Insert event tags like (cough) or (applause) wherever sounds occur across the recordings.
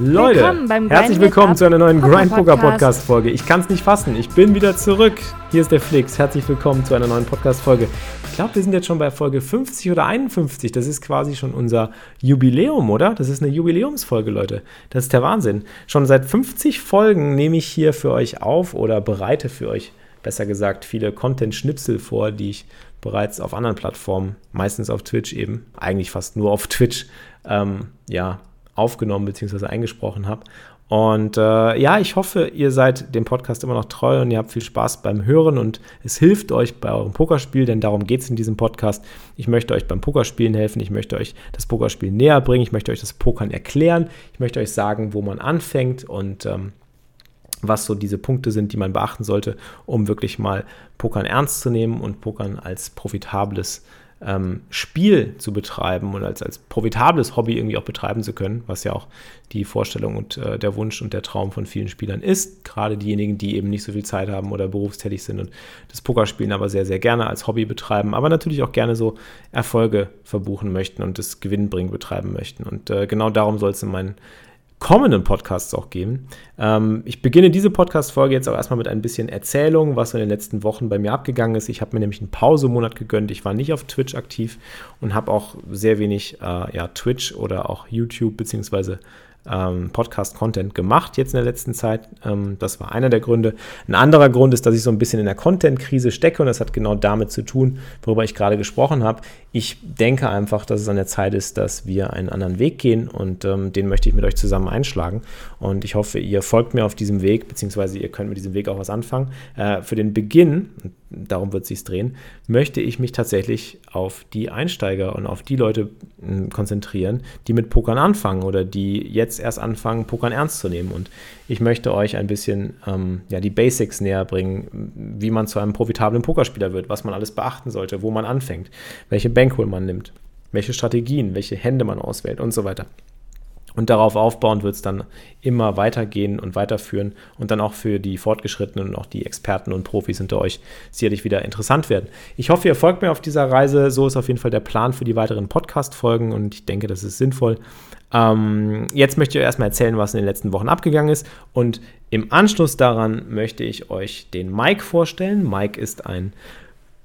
Leute, willkommen herzlich willkommen zu einer neuen Grind Poker Podcast Folge. Ich kann es nicht fassen, ich bin wieder zurück. Hier ist der Flix. Herzlich willkommen zu einer neuen Podcast Folge. Ich glaube, wir sind jetzt schon bei Folge 50 oder 51. Das ist quasi schon unser Jubiläum, oder? Das ist eine Jubiläumsfolge, Leute. Das ist der Wahnsinn. Schon seit 50 Folgen nehme ich hier für euch auf oder bereite für euch, besser gesagt, viele Content-Schnipsel vor, die ich bereits auf anderen Plattformen, meistens auf Twitch eben, eigentlich fast nur auf Twitch, ähm, ja, aufgenommen bzw. eingesprochen habe. Und äh, ja, ich hoffe, ihr seid dem Podcast immer noch treu und ihr habt viel Spaß beim Hören und es hilft euch bei eurem Pokerspiel, denn darum geht es in diesem Podcast. Ich möchte euch beim Pokerspielen helfen, ich möchte euch das Pokerspiel näher bringen, ich möchte euch das Pokern erklären, ich möchte euch sagen, wo man anfängt und ähm, was so diese Punkte sind, die man beachten sollte, um wirklich mal Pokern ernst zu nehmen und Pokern als profitables ähm, Spiel zu betreiben und als, als profitables Hobby irgendwie auch betreiben zu können, was ja auch die Vorstellung und äh, der Wunsch und der Traum von vielen Spielern ist. Gerade diejenigen, die eben nicht so viel Zeit haben oder berufstätig sind und das Pokerspielen aber sehr, sehr gerne als Hobby betreiben, aber natürlich auch gerne so Erfolge verbuchen möchten und das Gewinnbringen betreiben möchten. Und äh, genau darum soll es in meinen kommenden Podcasts auch geben. Ähm, ich beginne diese Podcast-Folge jetzt auch erstmal mit ein bisschen Erzählung, was in den letzten Wochen bei mir abgegangen ist. Ich habe mir nämlich einen Pausemonat gegönnt. Ich war nicht auf Twitch aktiv und habe auch sehr wenig äh, ja, Twitch oder auch YouTube beziehungsweise ähm, Podcast-Content gemacht jetzt in der letzten Zeit. Ähm, das war einer der Gründe. Ein anderer Grund ist, dass ich so ein bisschen in der Content-Krise stecke und das hat genau damit zu tun, worüber ich gerade gesprochen habe. Ich denke einfach, dass es an der Zeit ist, dass wir einen anderen Weg gehen und ähm, den möchte ich mit euch zusammen einschlagen. Und ich hoffe, ihr folgt mir auf diesem Weg, beziehungsweise ihr könnt mit diesem Weg auch was anfangen. Äh, für den Beginn, darum wird es sich drehen, möchte ich mich tatsächlich auf die Einsteiger und auf die Leute äh, konzentrieren, die mit Pokern anfangen oder die jetzt erst anfangen, Pokern ernst zu nehmen. Und ich möchte euch ein bisschen ähm, ja, die Basics näher bringen, wie man zu einem profitablen Pokerspieler wird, was man alles beachten sollte, wo man anfängt, welche Bankroll man nimmt, welche Strategien, welche Hände man auswählt und so weiter. Und darauf aufbauend wird es dann immer weitergehen und weiterführen und dann auch für die Fortgeschrittenen und auch die Experten und Profis unter euch sicherlich wieder interessant werden. Ich hoffe, ihr folgt mir auf dieser Reise. So ist auf jeden Fall der Plan für die weiteren Podcast-Folgen und ich denke, das ist sinnvoll. Ähm, jetzt möchte ich euch erstmal erzählen, was in den letzten Wochen abgegangen ist und im Anschluss daran möchte ich euch den Mike vorstellen. Mike ist ein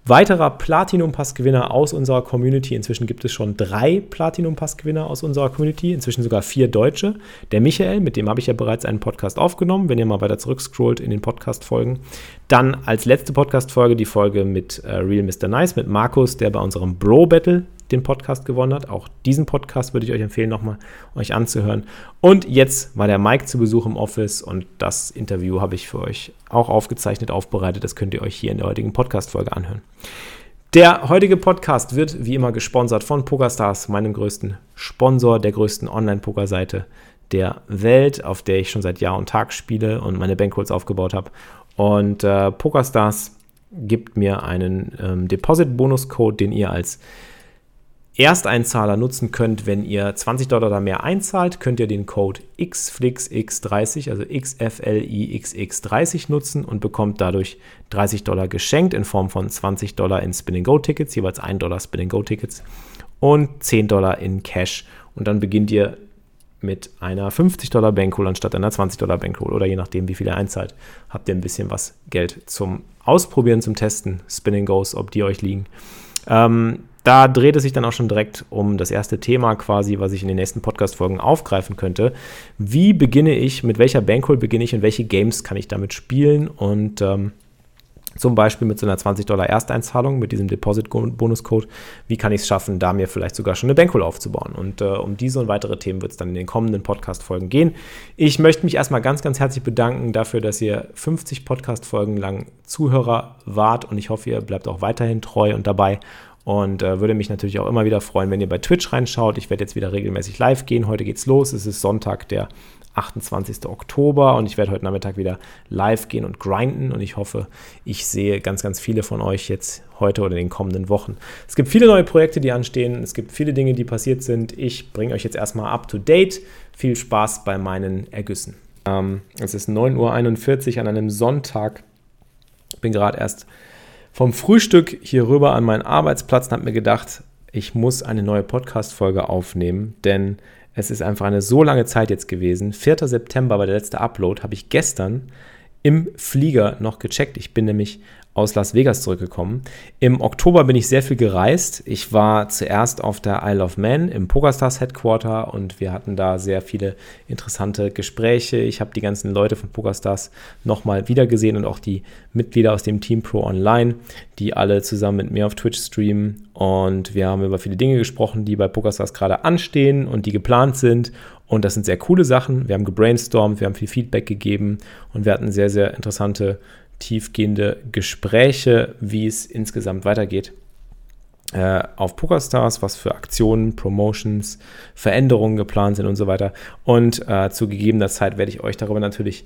weiterer Platinum-Pass-Gewinner aus unserer Community. Inzwischen gibt es schon drei Platinum-Pass-Gewinner aus unserer Community, inzwischen sogar vier Deutsche. Der Michael, mit dem habe ich ja bereits einen Podcast aufgenommen, wenn ihr mal weiter zurückscrollt in den Podcast-Folgen. Dann als letzte Podcast-Folge die Folge mit äh, Real Mr. Nice, mit Markus, der bei unserem Bro-Battle den Podcast gewonnen hat. Auch diesen Podcast würde ich euch empfehlen, nochmal euch anzuhören. Und jetzt war der Mike zu Besuch im Office und das Interview habe ich für euch auch aufgezeichnet, aufbereitet. Das könnt ihr euch hier in der heutigen Podcast-Folge anhören. Der heutige Podcast wird wie immer gesponsert von PokerStars, meinem größten Sponsor, der größten Online-Poker-Seite der Welt, auf der ich schon seit Jahr und Tag spiele und meine Bankrolls aufgebaut habe. Und äh, PokerStars gibt mir einen ähm, Deposit-Bonus-Code, den ihr als Ersteinzahler nutzen könnt, wenn ihr 20 Dollar oder mehr einzahlt, könnt ihr den Code XFLIXX30, also XFLIXX30 nutzen und bekommt dadurch 30 Dollar geschenkt in Form von 20 Dollar in Spin-Go-Tickets, jeweils 1 Dollar Spin-Go-Tickets und 10 Dollar in Cash. Und dann beginnt ihr mit einer 50 Dollar Bankroll anstatt einer 20 Dollar Bankroll oder je nachdem, wie viel ihr einzahlt, habt ihr ein bisschen was Geld zum Ausprobieren, zum Testen, Spinning Goes, ob die euch liegen. Ähm, da dreht es sich dann auch schon direkt um das erste Thema quasi, was ich in den nächsten Podcast-Folgen aufgreifen könnte. Wie beginne ich, mit welcher Bankroll beginne ich und welche Games kann ich damit spielen und ähm, zum Beispiel mit so einer 20 Dollar Ersteinzahlung, mit diesem Deposit-Bonus-Code. Wie kann ich es schaffen, da mir vielleicht sogar schon eine Bankroll aufzubauen? Und äh, um diese und weitere Themen wird es dann in den kommenden Podcast-Folgen gehen. Ich möchte mich erstmal ganz, ganz herzlich bedanken dafür, dass ihr 50 Podcast-Folgen lang Zuhörer wart und ich hoffe, ihr bleibt auch weiterhin treu und dabei Und äh, würde mich natürlich auch immer wieder freuen, wenn ihr bei Twitch reinschaut. Ich werde jetzt wieder regelmäßig live gehen. Heute geht's los. Es ist Sonntag, der 28. Oktober und ich werde heute Nachmittag wieder live gehen und grinden und ich hoffe, ich sehe ganz, ganz viele von euch jetzt heute oder in den kommenden Wochen. Es gibt viele neue Projekte, die anstehen. Es gibt viele Dinge, die passiert sind. Ich bringe euch jetzt erstmal up to date. Viel Spaß bei meinen Ergüssen. Ähm, es ist 9.41 Uhr an einem Sonntag. Ich bin gerade erst vom Frühstück hier rüber an meinen Arbeitsplatz und habe mir gedacht, ich muss eine neue Podcast-Folge aufnehmen, denn es ist einfach eine so lange Zeit jetzt gewesen. 4. September war der letzte Upload, habe ich gestern im Flieger noch gecheckt. Ich bin nämlich aus Las Vegas zurückgekommen. Im Oktober bin ich sehr viel gereist. Ich war zuerst auf der Isle of Man im PokerStars Headquarter und wir hatten da sehr viele interessante Gespräche. Ich habe die ganzen Leute von PokerStars nochmal wiedergesehen und auch die Mitglieder aus dem Team Pro Online, die alle zusammen mit mir auf Twitch streamen. Und wir haben über viele Dinge gesprochen, die bei PokerStars gerade anstehen und die geplant sind. Und das sind sehr coole Sachen. Wir haben gebrainstormt, wir haben viel Feedback gegeben und wir hatten sehr, sehr interessante tiefgehende Gespräche, wie es insgesamt weitergeht äh, auf PokerStars, was für Aktionen, Promotions, Veränderungen geplant sind und so weiter. Und äh, zu gegebener Zeit werde ich euch darüber natürlich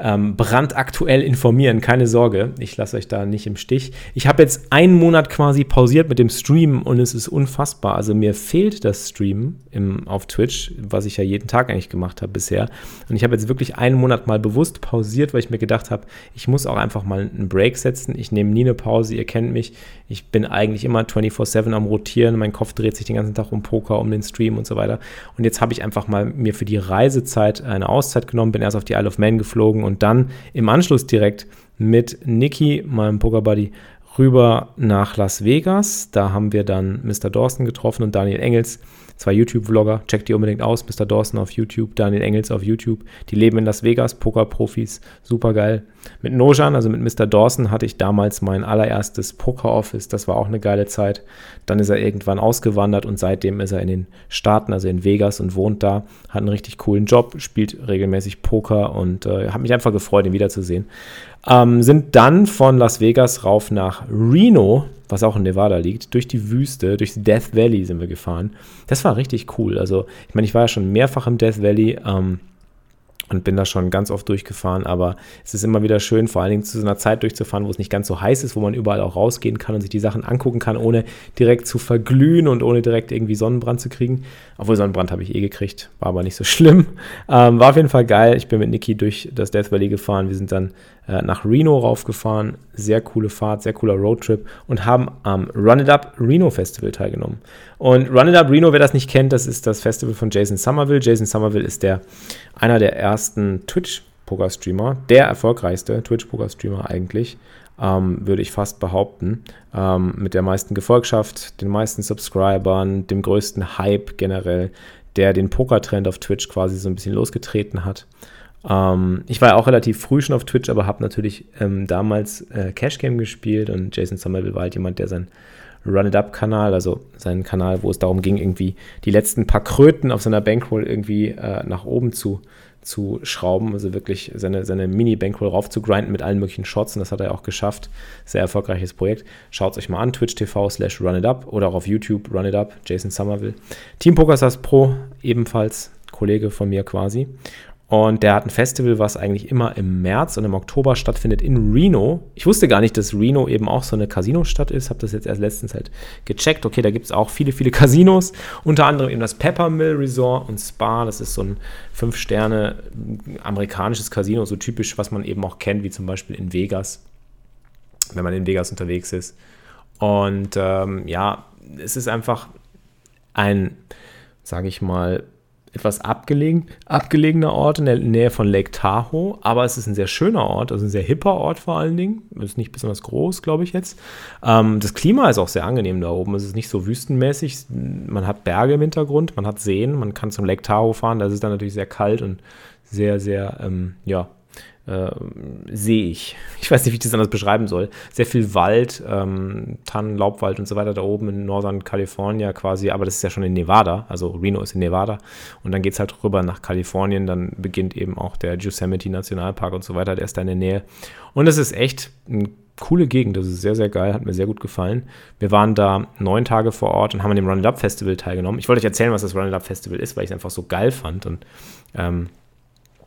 ähm, brandaktuell informieren. Keine Sorge, ich lasse euch da nicht im Stich. Ich habe jetzt einen Monat quasi pausiert mit dem Stream und es ist unfassbar. Also mir fehlt das Stream im, auf Twitch, was ich ja jeden Tag eigentlich gemacht habe bisher. Und ich habe jetzt wirklich einen Monat mal bewusst pausiert, weil ich mir gedacht habe, ich muss auch einfach mal einen Break setzen. Ich nehme nie eine Pause, ihr kennt mich. Ich bin eigentlich immer 24-7 am Rotieren. Mein Kopf dreht sich den ganzen Tag um Poker, um den Stream und so weiter. Und jetzt habe ich einfach mal mir für die Reisezeit eine Auszeit genommen, bin erst auf die Isle of Man geflogen und dann im Anschluss direkt mit Niki, meinem Pokerbuddy, rüber nach Las Vegas. Da haben wir dann Mr. Dawson getroffen und Daniel Engels zwei YouTube-Vlogger, checkt die unbedingt aus, Mr. Dawson auf YouTube, Daniel Engels auf YouTube, die leben in Las Vegas, Poker-Profis, super geil. Mit Nojan, also mit Mr. Dawson, hatte ich damals mein allererstes Poker-Office, das war auch eine geile Zeit. Dann ist er irgendwann ausgewandert und seitdem ist er in den Staaten, also in Vegas und wohnt da, hat einen richtig coolen Job, spielt regelmäßig Poker und äh, hat mich einfach gefreut, ihn wiederzusehen. Ähm, sind dann von Las Vegas rauf nach Reno, was auch in Nevada liegt, durch die Wüste, durch Death Valley sind wir gefahren. Das war richtig cool. Also, ich meine, ich war ja schon mehrfach im Death Valley. Ähm, und bin da schon ganz oft durchgefahren, aber es ist immer wieder schön, vor allen Dingen zu so einer Zeit durchzufahren, wo es nicht ganz so heiß ist, wo man überall auch rausgehen kann und sich die Sachen angucken kann, ohne direkt zu verglühen und ohne direkt irgendwie Sonnenbrand zu kriegen. Obwohl Sonnenbrand habe ich eh gekriegt, war aber nicht so (laughs) schlimm. Ähm, war auf jeden Fall geil. Ich bin mit Niki durch das Death Valley gefahren. Wir sind dann äh, nach Reno raufgefahren. Sehr coole Fahrt, sehr cooler Roadtrip und haben am Run It Up Reno Festival teilgenommen. Und Run It Up Reno, wer das nicht kennt, das ist das Festival von Jason Somerville. Jason Somerville ist der einer der ersten Twitch-Poker-Streamer, der erfolgreichste Twitch-Poker-Streamer eigentlich, ähm, würde ich fast behaupten, ähm, mit der meisten Gefolgschaft, den meisten Subscribern, dem größten Hype generell, der den Poker-Trend auf Twitch quasi so ein bisschen losgetreten hat. Ähm, ich war ja auch relativ früh schon auf Twitch, aber habe natürlich ähm, damals äh, Cash Game gespielt und Jason Somerville war halt jemand, der sein Run It Up Kanal, also seinen Kanal, wo es darum ging, irgendwie die letzten paar Kröten auf seiner Bankroll irgendwie äh, nach oben zu, zu schrauben, also wirklich seine, seine Mini-Bankroll rauf zu grinden mit allen möglichen Shots und das hat er auch geschafft. Sehr erfolgreiches Projekt. Schaut es euch mal an, Twitch TV slash Run It Up oder auch auf YouTube Run It Up, Jason Somerville. Team PokerStars Pro, ebenfalls Kollege von mir quasi. Und der hat ein Festival, was eigentlich immer im März und im Oktober stattfindet in Reno. Ich wusste gar nicht, dass Reno eben auch so eine Casino-Stadt ist. Habe das jetzt erst letztens halt gecheckt. Okay, da gibt es auch viele, viele (laughs) Casinos. Unter anderem eben das Peppermill Resort und Spa. Das ist so ein fünf Sterne amerikanisches Casino, so typisch, was man eben auch kennt, wie zum Beispiel in Vegas, wenn man in Vegas unterwegs ist. Und ähm, ja, es ist einfach ein, sage ich mal, etwas abgelegen, abgelegener Ort in der Nähe von Lake Tahoe, aber es ist ein sehr schöner Ort, also ein sehr hipper Ort vor allen Dingen. Ist nicht besonders groß, glaube ich jetzt. Ähm, das Klima ist auch sehr angenehm da oben. Es ist nicht so wüstenmäßig. Man hat Berge im Hintergrund, man hat Seen, man kann zum Lake Tahoe fahren. Da ist es dann natürlich sehr kalt und sehr, sehr, ähm, ja, äh, sehe ich. Ich weiß nicht, wie ich das anders beschreiben soll. Sehr viel Wald, ähm, Tannen, Laubwald und so weiter da oben in Northern California quasi, aber das ist ja schon in Nevada, also Reno ist in Nevada. Und dann geht es halt rüber nach Kalifornien, dann beginnt eben auch der Yosemite Nationalpark und so weiter, der ist da in der Nähe. Und es ist echt ein coole Gegend, das ist sehr, sehr geil, hat mir sehr gut gefallen. Wir waren da neun Tage vor Ort und haben an dem Run It Up Festival teilgenommen. Ich wollte euch erzählen, was das Run It Up Festival ist, weil ich es einfach so geil fand und ähm,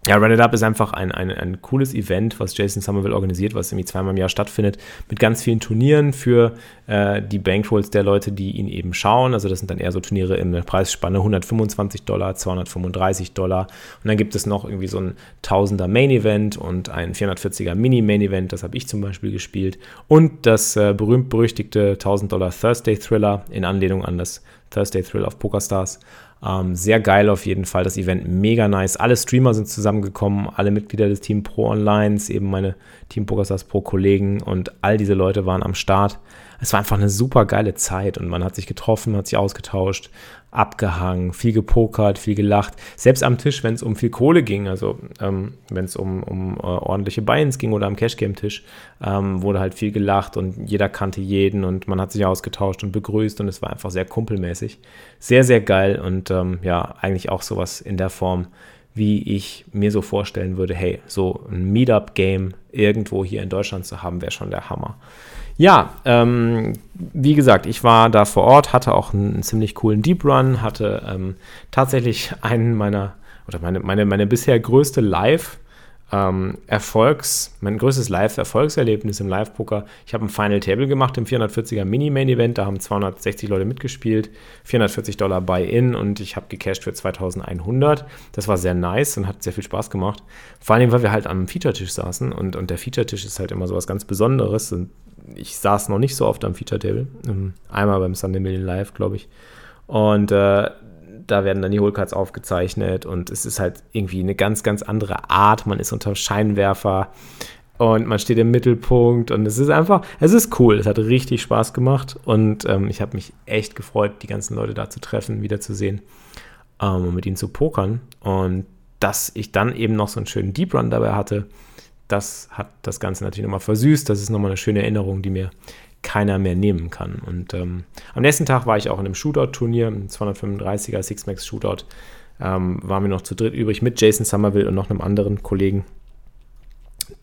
ja, Run It Up ist einfach ein, ein, ein cooles Event, was Jason Somerville organisiert, was irgendwie zweimal im Jahr stattfindet, mit ganz vielen Turnieren für äh, die Bankrolls der Leute, die ihn eben schauen. Also das sind dann eher so Turniere in der Preisspanne 125 Dollar, 235 Dollar. Und dann gibt es noch irgendwie so ein Tausender Main Event und ein 440er Mini Main Event, das habe ich zum Beispiel gespielt. Und das äh, berühmt-berüchtigte 1000 Dollar Thursday Thriller in Anlehnung an das Thursday Thrill auf PokerStars. Ähm, sehr geil auf jeden Fall, das Event mega nice. Alle Streamer sind zusammengekommen, alle Mitglieder des Team Pro Onlines, eben meine Team PokerStars Pro Kollegen und all diese Leute waren am Start. Es war einfach eine super geile Zeit und man hat sich getroffen, hat sich ausgetauscht, abgehangen, viel gepokert, viel gelacht. Selbst am Tisch, wenn es um viel Kohle ging, also ähm, wenn es um, um äh, ordentliche Buy-ins ging oder am Cashgame-Tisch, ähm, wurde halt viel gelacht und jeder kannte jeden und man hat sich ausgetauscht und begrüßt und es war einfach sehr kumpelmäßig. Sehr, sehr geil und ähm, ja, eigentlich auch sowas in der Form, wie ich mir so vorstellen würde, hey, so ein Meetup-Game irgendwo hier in Deutschland zu haben, wäre schon der Hammer. Ja, ähm, wie gesagt, ich war da vor Ort, hatte auch einen, ziemlich coolen Deep Run, hatte ähm, tatsächlich einen meiner, oder meine, meine, meine bisher größte Live- ähm, Erfolgs, mein größtes Live-Erfolgserlebnis im Live-Poker. Ich habe ein Final Table gemacht im 440er Mini-Main-Event, da haben 260 Leute mitgespielt, 440 Dollar Buy-In und ich habe gecashed für 2100. Das war sehr nice und hat sehr viel Spaß gemacht. Vor allem, weil wir halt am Feature-Tisch saßen und, und der Feature-Tisch ist halt immer so was ganz Besonderes und ich saß noch nicht so oft am Feature-Table. Ähm, einmal beim Sunday Million Live, glaube ich. Und äh, da werden dann die Holecards aufgezeichnet und es ist halt irgendwie eine ganz, ganz andere Art. Man ist unter Scheinwerfer und man steht im Mittelpunkt und es ist einfach, es ist cool. Es hat richtig Spaß gemacht und ähm, ich habe mich echt gefreut, die ganzen Leute da zu treffen, wiederzusehen ähm, und mit ihnen zu pokern. Und dass ich dann eben noch so einen schönen Deep Run dabei hatte, das hat das Ganze natürlich nochmal versüßt. Das ist nochmal eine schöne Erinnerung, die mir keiner mehr nehmen kann. Und ähm, am nächsten Tag war ich auch in einem Shootout-Turnier, im 235er Six-Max Shootout. Ähm, waren wir noch zu dritt übrig mit Jason Somerville und noch einem anderen Kollegen,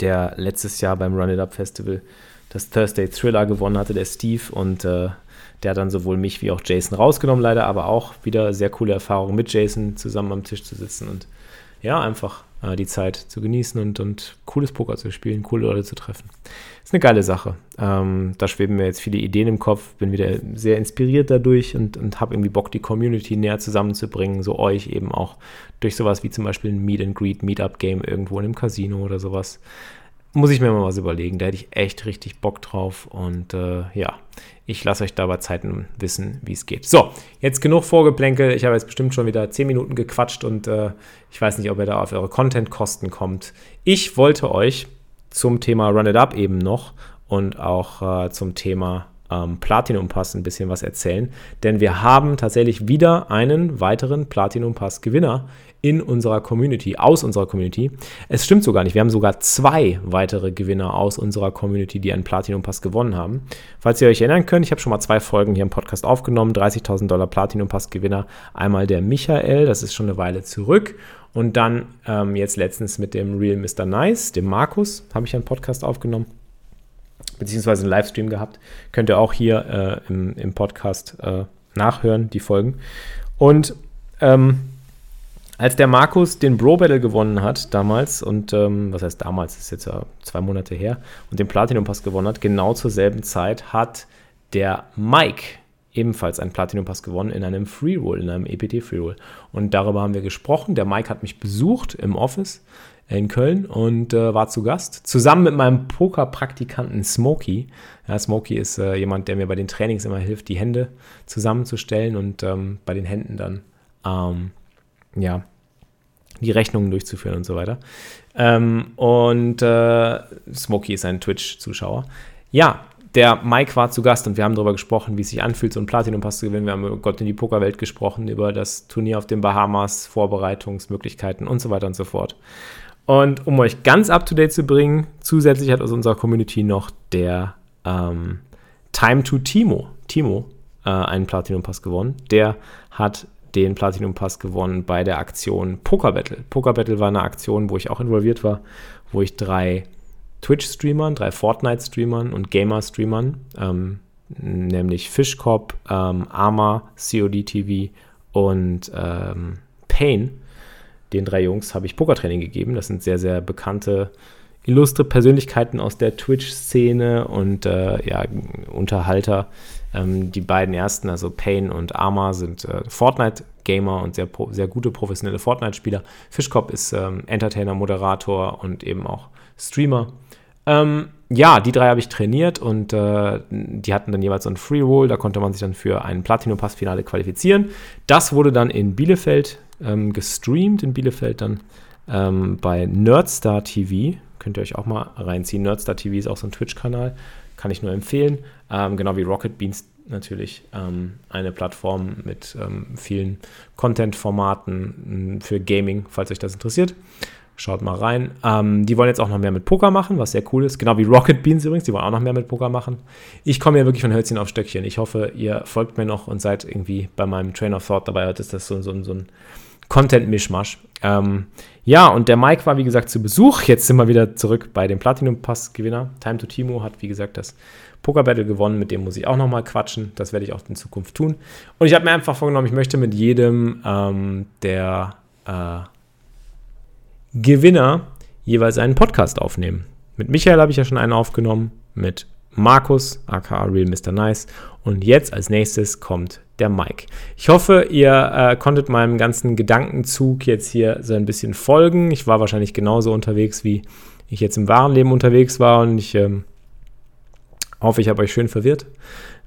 der letztes Jahr beim Run It Up Festival das Thursday Thriller gewonnen hatte, der Steve. Und äh, der hat dann sowohl mich wie auch Jason rausgenommen, leider, aber auch wieder sehr coole Erfahrung mit Jason zusammen am Tisch zu sitzen und ja, einfach äh, die Zeit zu genießen und, und cooles Poker zu spielen, coole Leute zu treffen. Ist eine geile Sache. Ähm, da schweben mir jetzt viele Ideen im Kopf, bin wieder sehr inspiriert dadurch und, und habe irgendwie Bock, die Community näher zusammenzubringen, so euch eben auch durch sowas wie zum Beispiel ein Meet and Greet, Meetup Game irgendwo in einem Casino oder sowas. Muss ich mir mal was überlegen. Da hätte ich echt richtig Bock drauf. Und äh, ja, ich lasse euch da bei Zeiten wissen, wie es geht. So, jetzt genug Vorgeplänkel. Ich habe jetzt bestimmt schon wieder 10 Minuten gequatscht und äh, ich weiß nicht, ob ihr da auf eure Content-Kosten kommt. Ich wollte euch zum Thema Run It Up eben noch und auch äh, zum Thema ähm, Platinum Pass ein bisschen was erzählen. Denn wir haben tatsächlich wieder einen weiteren Platinum Pass Gewinner in unserer Community, aus unserer Community. Es stimmt sogar nicht. Wir haben sogar zwei weitere Gewinner aus unserer Community, die einen Platinum Pass gewonnen haben. Falls ihr euch erinnern könnt, ich habe schon mal zwei Folgen hier im Podcast aufgenommen. 30.000 Dollar Platinum Pass Gewinner. Einmal der Michael, das ist schon eine Weile zurück. Und dann ähm, jetzt letztens mit dem Real Mr. Nice, dem Markus, habe ich einen Podcast aufgenommen. Beziehungsweise einen Livestream gehabt. Könnt ihr auch hier äh, im, im Podcast äh, nachhören, die Folgen. Und ähm, als der Markus den Bro Battle gewonnen hat damals und ähm, was heißt damals, das ist jetzt ja zwei Monate her und den Platinum Pass gewonnen hat, genau zur selben Zeit hat der Mike ebenfalls einen Platinum Pass gewonnen in einem Free Roll, in einem EPT Free Roll. Und darüber haben wir gesprochen. Der Mike hat mich besucht im Office in Köln und äh, war zu Gast. Zusammen mit meinem Poker-Praktikanten Smokey. Ja, Smokey ist äh, jemand, der mir bei den Trainings immer hilft, die Hände zusammenzustellen und ähm, bei den Händen dann ähm, ja, die Rechnungen durchzuführen und so weiter. Ähm, und äh, Smokey ist ein Twitch-Zuschauer. Ja, der Mike war zu Gast und wir haben darüber gesprochen, wie es sich anfühlt, so einen Platinum-Pass zu gewinnen. Wir haben über Gott in die Pokerwelt gesprochen, über das Turnier auf den Bahamas, Vorbereitungsmöglichkeiten und so weiter und so fort. Und um euch ganz up to date zu bringen, zusätzlich hat aus unserer Community noch der ähm, Time to Timo, Timo äh, einen Platinum-Pass gewonnen. Der hat den Platinum Pass gewonnen bei der Aktion Poker Battle. Poker Battle war eine Aktion, wo ich auch involviert war, wo ich drei Twitch-Streamern, drei Fortnite-Streamern und Gamer-Streamern, ähm, nämlich Fishcop, ähm, Arma, COD TV und ähm, Pain. Den drei Jungs habe ich Pokertraining gegeben. Das sind sehr, sehr bekannte, illustre Persönlichkeiten aus der Twitch-Szene und äh, ja, Unterhalter. Ähm, die beiden ersten, also Payne und Arma, sind äh, Fortnite-Gamer und sehr, sehr gute professionelle Fortnite-Spieler. Fischkopf ist ähm, Entertainer, Moderator und eben auch Streamer. Ähm, ja, die drei habe ich trainiert und äh, die hatten dann jeweils so ein Free Roll. Da konnte man sich dann für ein Platinum-Pass-Finale qualifizieren. Das wurde dann in Bielefeld ähm, gestreamt, in Bielefeld dann ähm, bei Nerdstar TV. Könnt ihr euch auch mal reinziehen. Nerdstar TV ist auch so ein Twitch-Kanal. Kann ich nur empfehlen. Ähm, genau wie Rocket Beans natürlich ähm, eine Plattform mit ähm, vielen Content-Formaten für Gaming, falls euch das interessiert. Schaut mal rein. Ähm, die wollen jetzt auch noch mehr mit Poker machen, was sehr cool ist. Genau wie Rocket Beans übrigens, die wollen auch noch mehr mit Poker machen. Ich komme ja wirklich von Hölzchen auf Stöckchen. Ich hoffe, ihr folgt mir noch und seid irgendwie bei meinem Train of Thought dabei. Heute ist das so, so, so ein Content-Mischmasch. Ähm, ja, und der Mike war, wie gesagt, zu Besuch. Jetzt sind wir wieder zurück bei dem Platinum-Pass-Gewinner. Time to Timo hat, wie gesagt, das Poker-Battle gewonnen. Mit dem muss ich auch nochmal quatschen. Das werde ich auch in Zukunft tun. Und ich habe mir einfach vorgenommen, ich möchte mit jedem ähm, der äh, Gewinner jeweils einen Podcast aufnehmen. Mit Michael habe ich ja schon einen aufgenommen, mit Markus, aka Real Mr. Nice. Und jetzt als nächstes kommt der Mike. Ich hoffe, ihr äh, konntet meinem ganzen Gedankenzug jetzt hier so ein bisschen folgen. Ich war wahrscheinlich genauso unterwegs, wie ich jetzt im wahren Leben unterwegs war. Und ich ähm, hoffe, ich habe euch schön verwirrt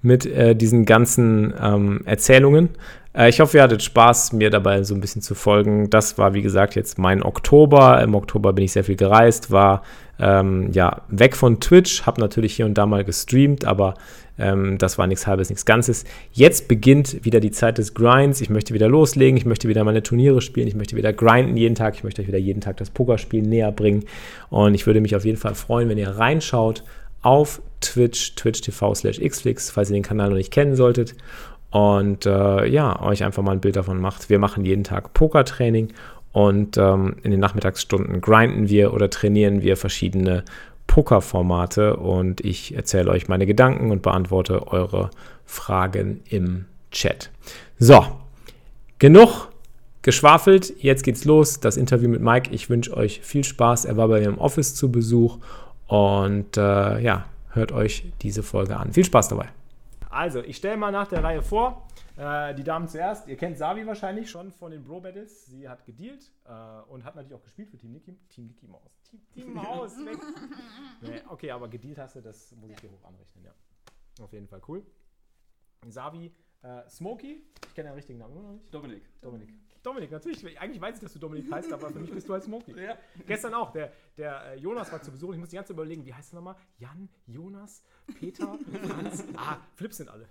mit äh, diesen ganzen ähm, Erzählungen. Äh, ich hoffe, ihr hattet Spaß, mir dabei so ein bisschen zu folgen. Das war, wie gesagt, jetzt mein Oktober. Im Oktober bin ich sehr viel gereist, war ähm, ja weg von Twitch, habe natürlich hier und da mal gestreamt, aber ähm, das war nichts Halbes, nichts Ganzes. Jetzt beginnt wieder die Zeit des Grinds. Ich möchte wieder loslegen, ich möchte wieder meine Turniere spielen, ich möchte wieder grinden jeden Tag, ich möchte euch wieder jeden Tag das Pokerspielen näher bringen. Und ich würde mich auf jeden Fall freuen, wenn ihr reinschaut auf Twitch, twitch.tv slash xflix, falls ihr den Kanal noch nicht kennen solltet und äh, ja, euch einfach mal ein Bild davon macht. Wir machen jeden Tag Pokertraining und ähm, in den Nachmittagsstunden grinden wir oder trainieren wir verschiedene Pokerformate und ich erzähle euch meine Gedanken und beantworte eure Fragen im Chat. So, genug geschwafelt. Jetzt geht's los. Das Interview mit Mike. Ich wünsche euch viel Spaß. Er war bei mir im Office zu Besuch und äh, ja, hört euch diese Folge an. Viel Spaß dabei. Also, ich stelle mal nach der Reihe vor. Äh, die Damen zuerst. Ihr kennt Savi wahrscheinlich schon von den Bro Battles. Sie hat gedealt äh, und hat natürlich auch gespielt für Team Nicky, Team Nicky Maus. Team, Team (laughs) Maus, weg. nee, okay, aber gedealt hast du, das muss ich dir hoch anrechnen, ja. Auf jeden Fall cool. Savi, äh, Smokey, ich kenne den richtigen Namen immer noch nicht. Dominik. Dominik. Dominik, natürlich. Eigentlich weiß ich, dass du Dominik heißt, aber für mich bist du halt Smokey. Ja. Gestern auch. Der, der äh, Jonas war zu Besuch. Ich muss die ganze überlegen, wie heißt er nochmal? Jan, Jonas, Peter, Franz. (laughs) Ah, Flips sind alle.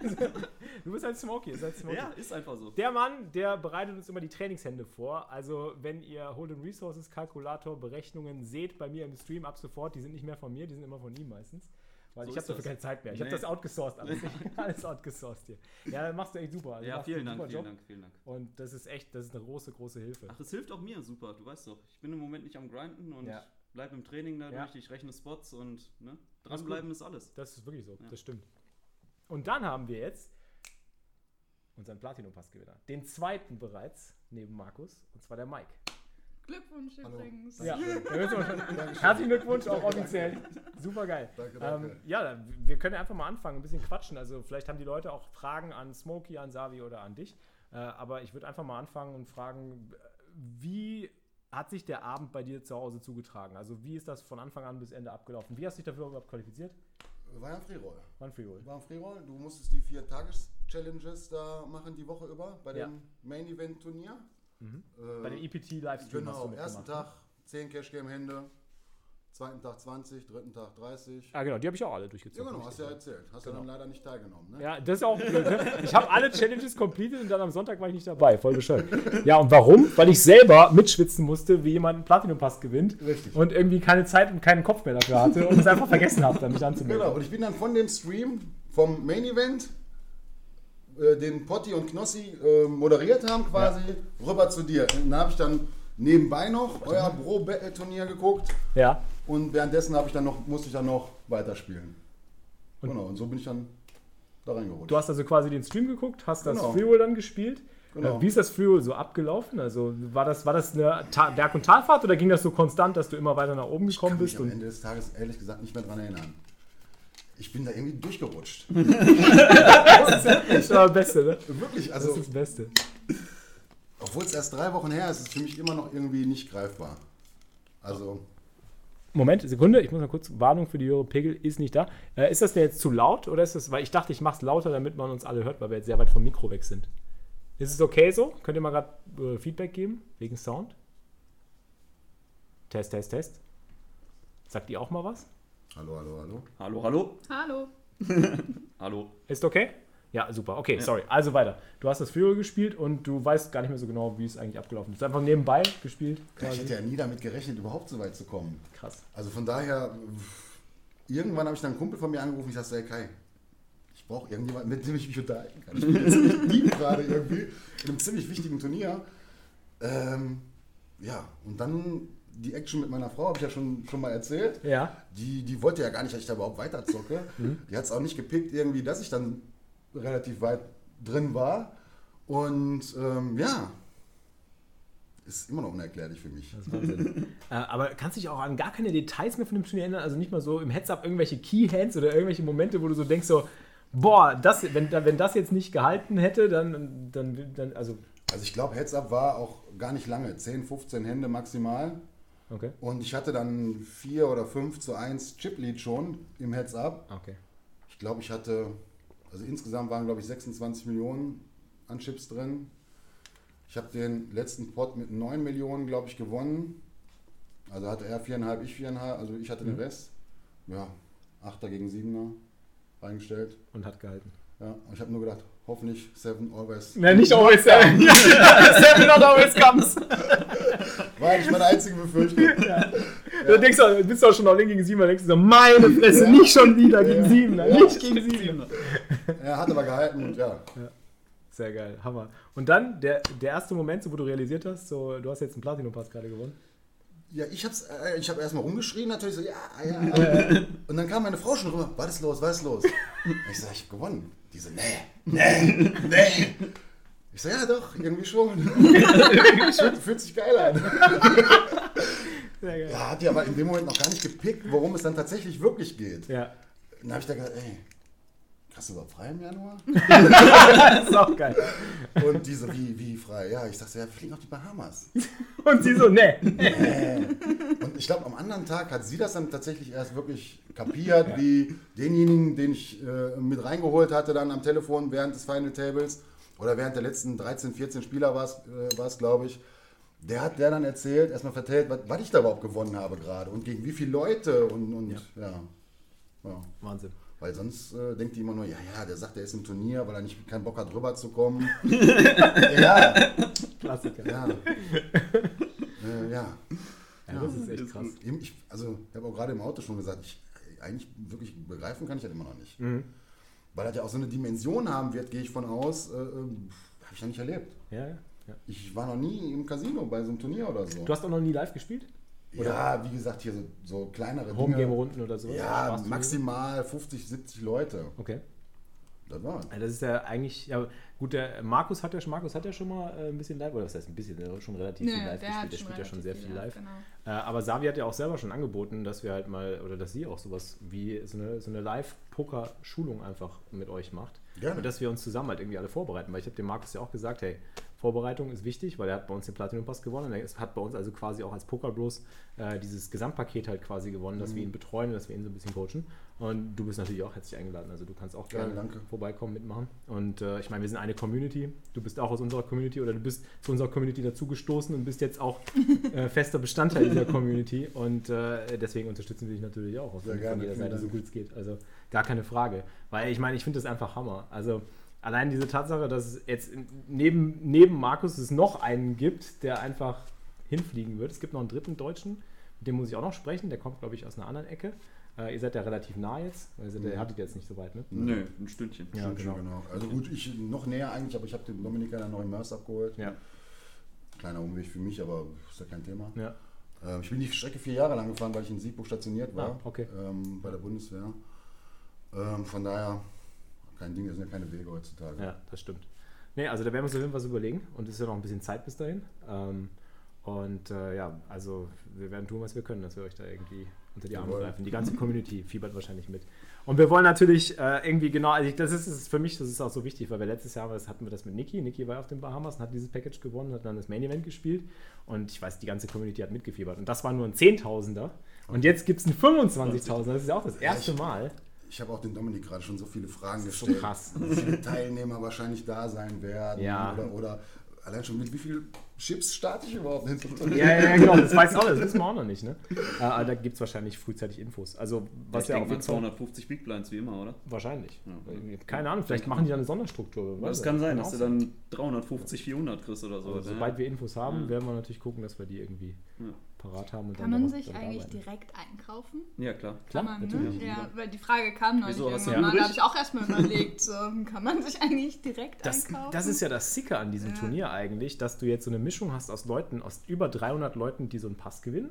(laughs) du bist halt Smokey. Ist halt Smokey. Ja, ist einfach so. Der Mann, der bereitet uns immer die Trainingshände vor. Also, wenn ihr Hold'em Resources, Kalkulator, Berechnungen seht bei mir im Stream ab sofort, die sind nicht mehr von mir, die sind immer von ihm meistens. Weil so ich habe dafür keine Zeit mehr. Ich nee. habe das outgesourced alles. (laughs) (laughs) alles outgesourced hier. Ja, machst du echt super. Also ja, vielen Dank, vielen Dank, vielen Dank. Und das ist echt, das ist eine große, große Hilfe. Ach, das hilft auch mir super. Du weißt doch, ich bin im Moment nicht am Grinden und ja. bleibe im Training dadurch. Ja. Ich rechne Spots und ne, dranbleiben ist, ist alles. Das ist wirklich so. Ja. Das stimmt. Und dann haben wir jetzt unseren Platinum-Passgewinner. Den zweiten bereits neben Markus. Und zwar der Mike. Glückwunsch übrigens. Ja. (laughs) Herzlichen Glückwunsch auch offiziell. Super geil. Danke, danke. Ähm, ja, wir können einfach mal anfangen, ein bisschen quatschen. Also vielleicht haben die Leute auch Fragen an Smokey, an Savi oder an dich. Äh, aber ich würde einfach mal anfangen und fragen, wie hat sich der Abend bei dir zu Hause zugetragen? Also wie ist das von Anfang an bis Ende abgelaufen? Wie hast du dich dafür überhaupt qualifiziert? War ja ein Freeroll. War ein Freeroll. War ein Freeroll. Du musstest die vier Tages-Challenges da machen die Woche über bei ja. dem Main-Event-Turnier. Mhm. Äh, Bei den EPT-Livestream genau, hast du ersten Tag 10 Cash-Game-Hände, zweiten Tag 20, dritten Tag 30. Ah, genau, die habe ich auch alle durchgezogen. Ja, genau, hast du ja erzählt. Hast genau. ja dann leider nicht teilgenommen. Ne? Ja, das ist auch blöd. Ne? Ich habe alle Challenges completed und dann am Sonntag war ich nicht dabei. Voll bescheuert. Ja, und warum? Weil ich selber mitschwitzen musste, wie jemand einen Platinum-Pass gewinnt. Richtig. Und irgendwie keine Zeit und keinen Kopf mehr dafür hatte und es einfach vergessen habe, dann mich anzumelden. Genau, und ich bin dann von dem Stream vom Main Event äh, den Potti und Knossi äh, moderiert haben, quasi, ja. rüber zu dir. Und dann habe ich dann nebenbei noch euer Bro-Turnier geguckt. Ja. Und währenddessen ich dann noch, musste ich dann noch weiterspielen. Und genau, und so bin ich dann da reingerutscht. Du hast also quasi den Stream geguckt, hast das genau. Freeroll dann gespielt. Genau. Wie ist das Freeroll so abgelaufen? Also war das, war das eine Ta Berg- und Talfahrt oder ging das so konstant, dass du immer weiter nach oben gekommen bist? Ich kann mich am Ende des Tages ehrlich gesagt nicht mehr daran erinnern. Ich bin da irgendwie durchgerutscht. (laughs) das ist das Beste, ne? Wirklich, also. Das ist das Beste. Obwohl es erst drei Wochen her ist, ist es für mich immer noch irgendwie nicht greifbar. Also. Moment, Sekunde, ich muss mal kurz, Warnung für die höhere Pegel ist nicht da. Äh, ist das denn jetzt zu laut oder ist das, weil ich dachte, ich mache es lauter, damit man uns alle hört, weil wir jetzt sehr weit vom Mikro weg sind. Ist es okay so? Könnt ihr mal gerade äh, Feedback geben, wegen Sound? Test, Test, Test. Sagt ihr auch mal was? Hallo, hallo, hallo. Hallo, hallo. Hallo. (laughs) hallo. Ist okay? Ja, super. Okay, ja. sorry. Also weiter. Du hast das Fury gespielt und du weißt gar nicht mehr so genau, wie es eigentlich abgelaufen ist. Du hast einfach nebenbei gespielt. Quasi. Ich hätte ja nie damit gerechnet, überhaupt so weit zu kommen. Krass. Also von daher, irgendwann habe ich dann einen Kumpel von mir angerufen. Ich sagte, hey Kai, ich brauche irgendjemanden, mit dem ich mich unterhalten kann. Ich bin jetzt ziemlich (laughs) gerade irgendwie in einem ziemlich wichtigen Turnier. Ähm, ja, und dann die Action mit meiner Frau, habe ich ja schon, schon mal erzählt. Ja. Die, die wollte ja gar nicht, dass ich da überhaupt weiterzocke. (laughs) Mhm. Die hat es auch nicht gepickt, irgendwie, dass ich dann relativ weit drin war. Und ähm, ja, ist immer noch unerklärlich für mich. (laughs) äh, aber kannst du dich auch an gar keine Details mehr von dem Turnier erinnern? Also nicht mal so im Heads-Up irgendwelche Key-Hands oder irgendwelche Momente, wo du so denkst, so, boah, das, wenn, wenn das jetzt nicht gehalten hätte, dann, dann, dann also. Also ich glaube, Heads-Up war auch gar nicht lange, 10, 15 Hände maximal. Okay. Und ich hatte dann 4 oder 5 zu 1 Chip-Lead schon im Heads-Up. Okay. Ich glaube, ich hatte also insgesamt waren, glaube ich, 26 Millionen an Chips drin. Ich habe den letzten Pot mit 9 Millionen, glaube ich, gewonnen. Also hatte er 4,5, ich 4,5, also ich hatte mhm. den Rest. Ja, 8er gegen 7er reingestellt. Und hat gehalten. Ja, und ich habe nur gedacht, hoffentlich Seven always. Nein, nicht always Seven. (laughs) seven not always comes. (laughs) War eigentlich meine einzige Befürchtung. (laughs) Ja. Ja. denkst du, bist du auch schon auf Link gegen 7, denkst du so, meine Fresse, ja. nicht schon wieder gegen ja. 7, nicht gegen 7. Er hat aber gehalten und ja. Sehr geil, Hammer. Und dann der, der erste Moment, so, wo du realisiert hast, so, du hast jetzt einen Platinum-Pass gerade gewonnen. Ja, ich hab's, äh, ich hab erstmal rumgeschrien, natürlich so, ja, ja. (laughs) und dann kam meine Frau schon rüber, was ist los, was ist los? Und (laughs) ich sag, ich hab gewonnen. Die so, nee, nee, nee. Ich sag, ja doch, (laughs) irgendwie schon. fühlt, sich geil an. Ja, hat die aber in dem Moment noch gar nicht gepickt, worum es dann tatsächlich wirklich geht. Ja. Dann habe ich da gedacht, ey, Hast du überhaupt frei im Januar? (laughs) das ist auch geil. Und die so, wie, wie frei? Ja, ich dachte, ja, wir fliegen auf die Bahamas. (laughs) Und sie so, ne. Nee. Und ich glaube, am anderen Tag hat sie das dann tatsächlich erst wirklich kapiert, ja. wie denjenigen, den ich äh, mit reingeholt hatte, dann am Telefon während des Final Tables oder während der letzten 13, 14 Spieler war es, äh, glaube ich. Der hat der dann erzählt, erstmal vertellt, was, was ich da überhaupt gewonnen habe gerade und gegen wie viele Leute und, und ja. ja. ja. Wahnsinn. Weil sonst äh, denkt die immer nur, ja, ja, der sagt, er ist im Turnier, weil er nicht keinen Bock hat, rüber zu kommen. (laughs) ja. Klassiker. Ja. äh, ja. ja. das ist echt krass. Ich, also, ich habe auch gerade im Auto schon gesagt, ich, eigentlich wirklich begreifen kann ich das immer noch nicht. Mhm. Weil das ja auch so eine Dimension haben wird, gehe ich von aus, äh, äh habe ich ja nicht erlebt. Ja, ja. Ich war noch nie im Casino bei so einem Turnier oder so. Du hast auch noch nie live gespielt? Oder? Ja, wie gesagt, hier so, so kleinere Homegame-Runden oder so. Ja, maximal 50, 70 Leute. Okay. Das war. Das ist ja eigentlich, ja, gut, der Markus hat ja schon, Markus hat ja schon mal äh, ein bisschen live, oder was heißt ein bisschen, der hat schon relativ nee, viel live gespielt, der spielt ja schon sehr viel live. Genau. Äh, aber Savi hat ja auch selber schon angeboten, dass wir halt mal, oder dass sie auch sowas wie so eine, so eine Live-Poker-Schulung einfach mit euch macht. Gerne. Und dass wir uns zusammen halt irgendwie alle vorbereiten, weil ich habe dem Markus ja auch gesagt, hey, Vorbereitung ist wichtig, weil er hat bei uns den Platinum Pass gewonnen. Er hat bei uns also quasi auch als Poker Bros äh, dieses Gesamtpaket halt quasi gewonnen, dass mhm. wir ihn betreuen, dass wir ihn so ein bisschen coachen. Und du bist natürlich auch herzlich eingeladen. Also du kannst auch gerne ja, vorbeikommen, mitmachen. Und äh, ich meine, wir sind eine Community. Du bist auch aus unserer Community oder du bist zu unserer Community dazugestoßen und bist jetzt auch äh, (laughs) fester Bestandteil dieser Community. Und äh, deswegen unterstützen wir dich natürlich auch von, von jeder Seite, so gut es geht. Also gar keine Frage. Weil ich meine, ich finde das einfach Hammer. Also allein diese Tatsache, dass es jetzt neben, neben Markus es noch einen gibt, der einfach hinfliegen wird. Es gibt noch einen dritten Deutschen, mit dem muss ich auch noch sprechen. Der kommt, glaube ich, aus einer anderen Ecke. Äh, ihr seid ja relativ nah jetzt. Also, ihr hattet jetzt nicht so weit, ne? Nö, ein Stündchen. Ja, Stündchen, genau. genau. Also gut, ich noch näher eigentlich, aber ich habe den Dominika dann noch im Mörs abgeholt. Ja. Kleiner Umweg für mich, aber ist ja kein Thema. Ja. Ähm, ich bin die Strecke vier Jahre lang gefahren, weil ich in Siegburg stationiert war. Ah, okay. Ähm, bei der Bundeswehr. Ähm, von daher, kein Ding, das sind ja keine Wege heutzutage. Ja, das stimmt. Nee, also da werden wir uns auf jeden Fall was überlegen und es ist ja noch ein bisschen Zeit bis dahin. Ähm, und äh, ja, also wir werden tun, was wir können, dass wir euch da irgendwie unter die Arme Jawohl. greifen. Die ganze Community fiebert wahrscheinlich mit. Und wir wollen natürlich äh, irgendwie genau, also ich, das ist, ist, für mich, das ist auch so wichtig, weil wir letztes Jahr das hatten wir das mit Niki. Niki war auf den Bahamas und hat dieses Package gewonnen, hat dann das Main Event gespielt und ich weiß, die ganze Community hat mitgefiebert. Und das war nur ein Zehntausender. Und jetzt gibt es einen 25.000. Das ist ja auch das erste Mal. Ich habe auch den Dominik gerade schon so viele Fragen gestellt. So krass. Wie viele Teilnehmer wahrscheinlich da sein werden. Ja. Oder, oder allein schon mit wie viel Chips starte ich überhaupt hin Ja, ja, genau, das weiß auch, das wissen wir auch noch nicht. Ne? Äh, aber da gibt es wahrscheinlich frühzeitig Infos. Also, was ich ja auch 250 Big Blinds wie immer, oder? Wahrscheinlich. Ja. Keine Ahnung, vielleicht machen die da eine Sonderstruktur. Das kann sein, dass du dann 350, 400 kriegst oder so. Also, sobald wir Infos haben, ja. werden wir natürlich gucken, dass wir die irgendwie parat haben. kann man sich eigentlich arbeiten. direkt einkaufen? Ja, klar. Kann man, ne? Ja, weil die Frage kam noch Wieso, irgendwann mal. Da habe ich auch erstmal überlegt, so, kann man sich eigentlich direkt das, einkaufen? Das ist ja das Sicke an diesem Turnier eigentlich, dass du jetzt so eine Mischung hast aus Leuten, Leuten, aus über 300 Leuten, die so einen Pass gewinnen,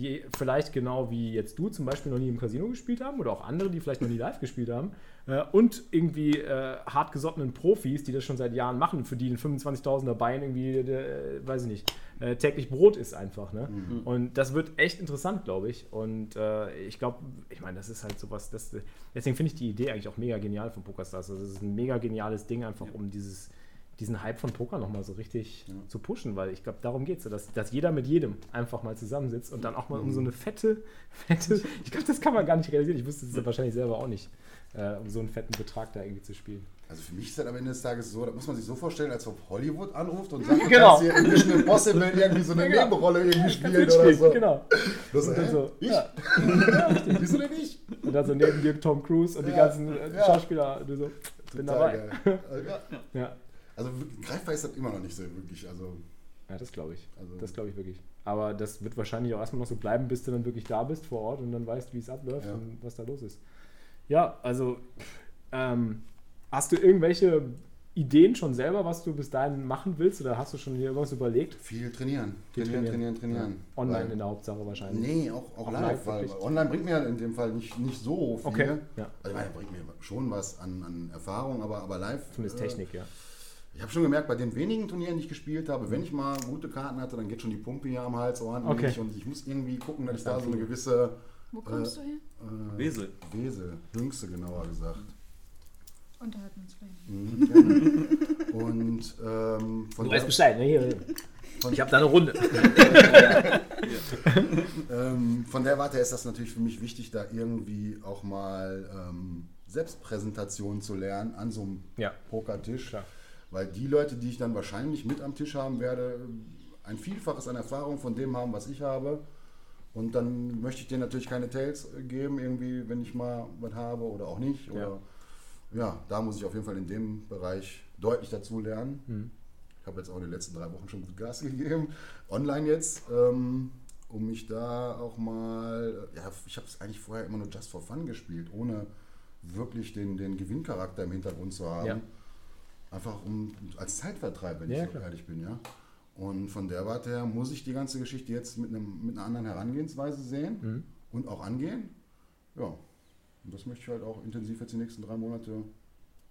die vielleicht genau wie jetzt du zum Beispiel noch nie im Casino gespielt haben oder auch andere, die vielleicht noch nie live gespielt haben äh, und irgendwie äh, hartgesottenen Profis, die das schon seit Jahren machen, für die ein 25.000er Bein irgendwie, äh, weiß ich nicht, äh, täglich Brot ist einfach. Ne? Mhm. Und das wird echt interessant, glaube ich. Und äh, ich glaube, ich meine, das ist halt sowas, das, deswegen finde ich die Idee eigentlich auch mega genial von PokerStars. Also es ist ein mega geniales Ding einfach, ja. um dieses diesen Hype von Poker nochmal so richtig ja. zu pushen, weil ich glaube, darum geht es, dass, dass jeder mit jedem einfach mal zusammensitzt und dann auch mal um so eine fette, (laughs) fette, ich glaube, das kann man gar nicht realisieren, ich wusste es ja wahrscheinlich selber auch nicht, äh, um so einen fetten Betrag da irgendwie zu spielen. Also für mich ist das am Ende des Tages so, da muss man sich so vorstellen, als ob Hollywood anruft und (laughs) sagt, genau. du hier in Mission Impossible irgendwie so eine (laughs) genau. Nebenrolle irgendwie spielen oder so. Genau. Das und dann äh, so, ich? Ja. ja Wieso denn ich? Und dann so neben dir Tom Cruise und ja. die ganzen ja. Schauspieler, du so, bin dabei. ja. Also greifbar ist das immer noch nicht so wirklich. Also, ja, das glaube ich. Also, das glaube ich wirklich. Aber das wird wahrscheinlich auch erstmal noch so bleiben, bis du dann wirklich da bist vor Ort und dann weißt, wie es abläuft ja. und was da los ist. Ja, also ähm, hast du irgendwelche Ideen schon selber, was du bis dahin machen willst? Oder hast du schon hier irgendwas überlegt? Viel trainieren. Viel trainieren, trainieren, trainieren. Ja. Online weil, in der Hauptsache wahrscheinlich. Nee, auch, auch, auch live, weil wirklich. online bringt mir in dem Fall nicht, nicht so viel. Okay. Ja. Also, ich meine, bringt mir schon was an, an Erfahrung, aber, aber live. Zumindest äh, Technik, ja. Ich habe schon gemerkt, bei den wenigen Turnieren, die ich gespielt habe, wenn ich mal gute Karten hatte, dann geht schon die Pumpe hier am Hals ordentlich okay. und ich muss irgendwie gucken, dass ich da so eine gewisse. Wo kommst äh, du her? Äh, Wesel. Wesel, Jüngste genauer gesagt. Unterhalten uns vielleicht. Mhm, und ähm, von Du weißt Bescheid, ne? Hier, ich habe da eine Runde. (laughs) ähm, von der Warte ist das natürlich für mich wichtig, da irgendwie auch mal ähm, Selbstpräsentation zu lernen an so einem ja. Pokertisch. Klar weil die Leute, die ich dann wahrscheinlich mit am Tisch haben werde, ein Vielfaches an Erfahrung von dem haben, was ich habe. Und dann möchte ich denen natürlich keine Tails geben, irgendwie, wenn ich mal was habe oder auch nicht. Oder, ja. ja da muss ich auf jeden Fall in dem Bereich deutlich dazu lernen. Mhm. Ich habe jetzt auch in den letzten drei Wochen schon gut Gas (laughs) gegeben, online jetzt, ähm, um mich da auch mal, ja, ich habe es eigentlich vorher immer nur just for fun gespielt, ohne wirklich den, den Gewinncharakter im Hintergrund zu haben. Ja. Einfach um als Zeitvertreib, wenn ja, ich so ehrlich bin, ja. Und von der Warte her muss ich die ganze Geschichte jetzt mit, einem, mit einer anderen Herangehensweise sehen mhm. und auch angehen. Ja. Und das möchte ich halt auch intensiv jetzt die nächsten drei Monate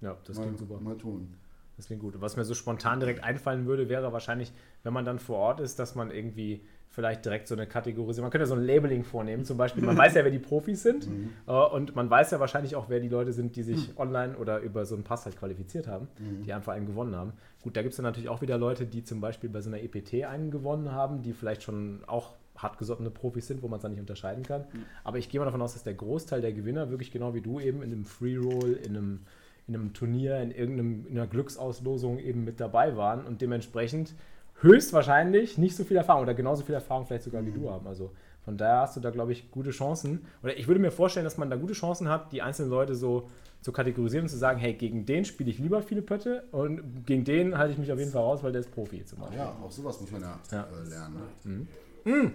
ja, das mal, klingt super. mal tun. Das klingt gut. Was mir so spontan direkt einfallen würde, wäre wahrscheinlich, wenn man dann vor Ort ist, dass man irgendwie vielleicht direkt so eine Kategorisierung. Man könnte ja so ein Labeling vornehmen. Zum Beispiel, man weiß ja, wer die Profis sind mhm. äh, und man weiß ja wahrscheinlich auch, wer die Leute sind, die sich mhm. online oder über so einen Pass halt qualifiziert haben, mhm. die einfach einen gewonnen haben. Gut, da gibt es dann natürlich auch wieder Leute, die zum Beispiel bei so einer EPT einen gewonnen haben, die vielleicht schon auch hartgesottene Profis sind, wo man es dann nicht unterscheiden kann. Mhm. Aber ich gehe mal davon aus, dass der Großteil der Gewinner wirklich genau wie du eben in einem Free Roll, in einem, in einem Turnier, in irgendeiner Glücksauslosung eben mit dabei waren und dementsprechend höchstwahrscheinlich nicht so viel Erfahrung oder genauso viel Erfahrung vielleicht sogar wie du mhm. haben. Also von daher hast du da, glaube ich, gute Chancen. Oder ich würde mir vorstellen, dass man da gute Chancen hat, die einzelnen Leute so zu kategorisieren und zu sagen, hey, gegen den spiele ich lieber viele Pötte und gegen den halte ich mich auf jeden Fall raus, weil der ist Profi zum Beispiel. Ja, auch sowas muss man ja, ja. Äh, lernen. Ne? Mhm. Mhm.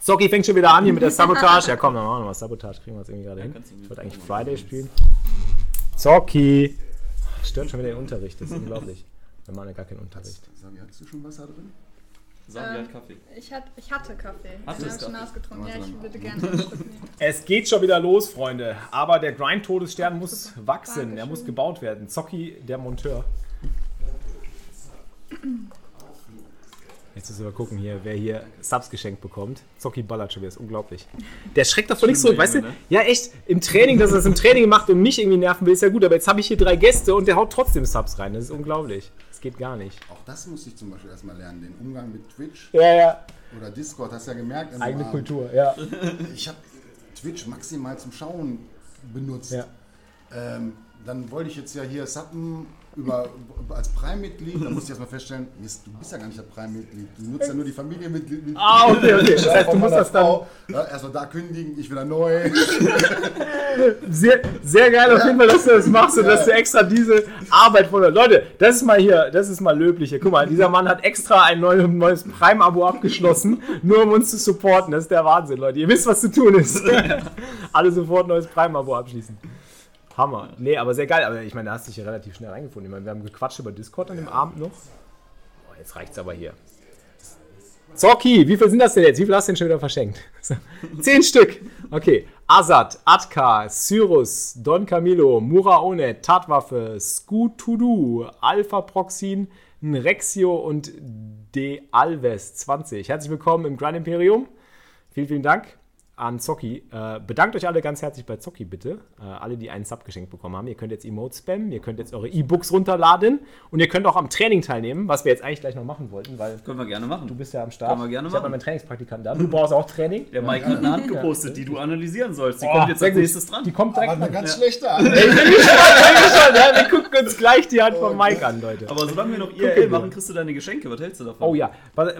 Zocki fängt schon wieder an hier mit der (laughs) Sabotage. Ja komm, dann machen wir mal Sabotage, kriegen wir jetzt irgendwie gerade hin. Ich wollte eigentlich Friday spielen. Zocki! Stört schon wieder den Unterricht, das ist (laughs) unglaublich. Wir machen ja gar keinen Unterricht. Sag, hattest du schon Wasser drin? Sabi ähm, hat Kaffee. Ich, hat, ich hatte Kaffee. Hast du es schon ausgetrunken. Ja, ich würde gerne (laughs) Es geht schon wieder los, Freunde. Aber der Grind-Todesstern muss wachsen. Dankeschön. Er muss gebaut werden. Zocki, der Monteur. Jetzt müssen wir gucken hier, wer hier Subs geschenkt bekommt. Zocki ballert schon wieder, ist unglaublich. Der schreckt doch von nichts zurück, weißt du? Ne? Ja, echt, im Training, dass er es im Training macht und mich irgendwie nerven will, ist ja gut, aber jetzt habe ich hier drei Gäste und der haut trotzdem Subs rein. Das ist unglaublich. Geht gar nicht. Auch das muss ich zum Beispiel erstmal lernen, den Umgang mit Twitch. Ja, ja. Oder Discord, hast du ja gemerkt. Eigene Kultur, ja. (laughs) Ich habe Twitch maximal zum Schauen benutzt. Ja. Ähm, dann wollte ich jetzt ja hier Sappen über, als Prime-Mitglied, da musste ich erstmal feststellen, du bist ja gar nicht der Prime-Mitglied, du nutzt ja nur die Familienmitglied. Ah, okay, okay. (laughs) Das heißt, du musst das dann... Ja, erstmal da kündigen, ich wieder neu. (laughs) Sehr, sehr geil auf jeden Fall, dass du das machst und ja. dass du extra diese Arbeit von Leute, das ist mal hier, das ist mal löblich hier. Guck mal, dieser Mann hat extra ein neues Prime-Abo abgeschlossen, nur um uns zu supporten. Das ist der Wahnsinn, Leute. Ihr wisst, was zu tun ist. (laughs) Alle sofort neues Prime-Abo abschließen. Hammer. Nee, aber sehr geil. Aber ich meine, da hast du dich ja relativ schnell reingefunden. Ich meine, wir haben gequatscht über Discord an dem Abend noch. Oh, jetzt reicht's aber hier. Zocki, wie viel sind das denn jetzt? Wie viel hast du denn schon wieder verschenkt? (laughs) Zehn Stück. Okay. Azad, Atka, Cyrus, Don Camilo, Muraone, Tatwaffe, Scutudu, Alpha Proxin, Rexio und De Alves 20. Herzlich willkommen im Grand Imperium. Vielen, vielen Dank an Zocki. Äh, bedankt euch alle ganz herzlich bei Zocki, bitte. Äh, alle, die einen Sub geschenkt bekommen haben. Ihr könnt jetzt Emotes spammen, ihr könnt jetzt eure E-Books runterladen und ihr könnt auch am Training teilnehmen, was wir jetzt eigentlich gleich noch machen wollten, weil. Können wir gerne machen. Du bist ja am Start. Können wir gerne ich habe meinen Trainingspraktikanten da. Du brauchst auch Training. Der Mike hat eine Hand gepostet, die du analysieren sollst. Die oh, kommt jetzt als nächstes dran. Die kommt direkt. Aber eine ganz ja. schlechte Hand. Ey, ich bin gespannt, ja, wir gucken uns gleich die Hand von Mike an, Leute. Aber solange wir noch IRL machen, kriegst du deine Geschenke. Was hältst du davon? Oh ja.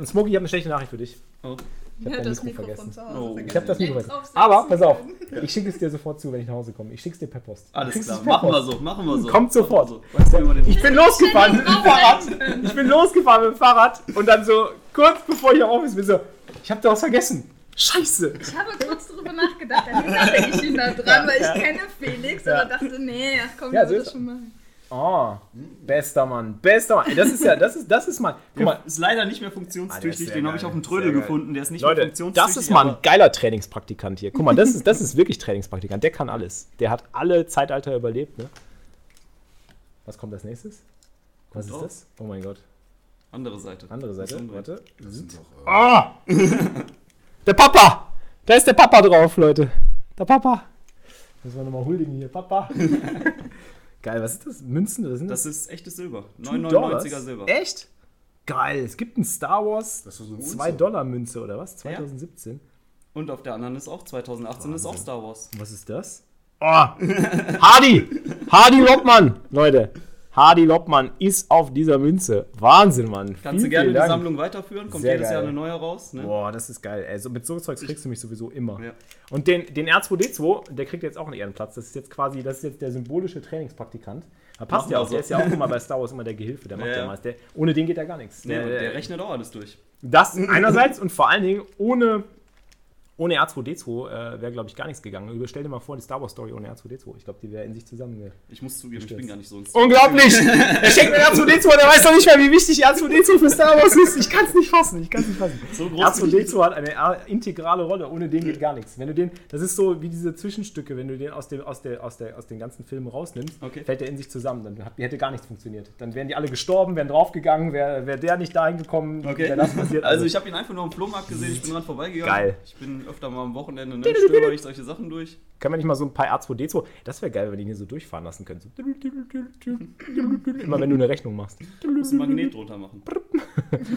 Smokey, ich habe eine schlechte Nachricht für dich. Oh. Ich habe ja, das Mikro, Mikro vergessen. Oh. Ich habe das Mikro vergessen. Aber pass auf, ich schicke es dir sofort zu, wenn ich nach Hause komme. Ich schicke es dir per Post. Alles klar, machen wir so, machen wir so. Kommt sofort. So. Ich bin losgefahren mit dem Fahrrad. Ich bin losgefahren mit dem Fahrrad und dann so kurz bevor ich auf Office bin, so, ich habe da was vergessen. Scheiße! Ich habe kurz darüber nachgedacht, dann denke ich ihn da dran, weil ich kenne Felix, aber dachte, nee, ach komm, ja, wird das schon machen. Oh, bester Mann, bester Mann. Das ist ja, das ist, das ist mal. Guck mal, ist leider nicht mehr funktionstüchtig. Ah, den habe ich auf dem Trödel gefunden. Der ist nicht Leute, mehr funktionstüchtig. Das ist mal ein geiler Trainingspraktikant hier. Guck mal, das ist, das ist wirklich Trainingspraktikant. Der kann alles. Der hat alle Zeitalter überlebt. Ne? Was kommt als nächstes? Was ist das? Oh mein Gott. Andere Seite. Andere Seite. Warte. Das sind doch, äh oh! (laughs) der Papa! Da ist der Papa drauf, Leute. Der Papa. Müssen wir nochmal huldigen hier. Papa. (laughs) Geil, was ist das? Münzen? Oder sind das? das ist echtes Silber. 9,99er Silber. Echt? Geil. Es gibt ein Star Wars 2-Dollar-Münze oder was? 2017. Ja. Und auf der anderen ist auch 2018 Wahnsinn. ist auch Star Wars. Was ist das? Oh! (laughs) Hardy! Hardy Lockmann, Leute. Hardy Loppmann ist auf dieser Münze. Wahnsinn, Mann. Kannst viel, du gerne die Dank. Sammlung weiterführen? Kommt Sehr jedes geil. Jahr eine neue raus. Ne? Boah, das ist geil. Also mit so Zeugs kriegst du mich sowieso immer. Ja. Und den, den R2D2, der kriegt jetzt auch einen Ehrenplatz. Das ist jetzt quasi, das ist jetzt der symbolische Trainingspraktikant. Da passt ja auch. So. Der ist ja auch immer (laughs) bei Star Wars immer der Gehilfe. Der macht ja, ja meist. Der, ohne den geht ja gar nichts. Der, der, der rechnet auch alles durch. Das einerseits und vor allen Dingen ohne ohne R2D2 äh, wäre, glaube ich, gar nichts gegangen. Stell dir mal vor, die Star Wars Story ohne R2D2. Ich glaube, die wäre in sich zusammen. Ich muss zugeben, ich bin gar nicht so Unglaublich! er schenkt mir R2D2 der weiß doch nicht mehr, wie wichtig R2D2 für Star Wars ist. Ich kann es nicht fassen. Ich kann nicht fassen. So R2D2 hat eine integrale Rolle. Ohne den geht gar nichts. Wenn du den, das ist so wie diese Zwischenstücke, wenn du den aus, dem, aus, der, aus, der, aus den ganzen Filmen rausnimmst, okay. fällt der in sich zusammen. Dann hätte gar nichts funktioniert. Dann wären die alle gestorben, wären draufgegangen, wäre wär der nicht dahin gekommen, okay. wäre das passiert. Also, also ich habe ihn einfach nur am Flohmarkt gesehen, ich bin dran vorbeigegangen. Geil. Ich bin öfter mal am Wochenende Ende, ne? Stöber ich solche Sachen durch. Können wir nicht mal so ein paar R2D2? Das wäre geil, wenn die hier so durchfahren lassen können. So. Immer wenn du eine Rechnung machst. Du musst ein Magnet drunter machen.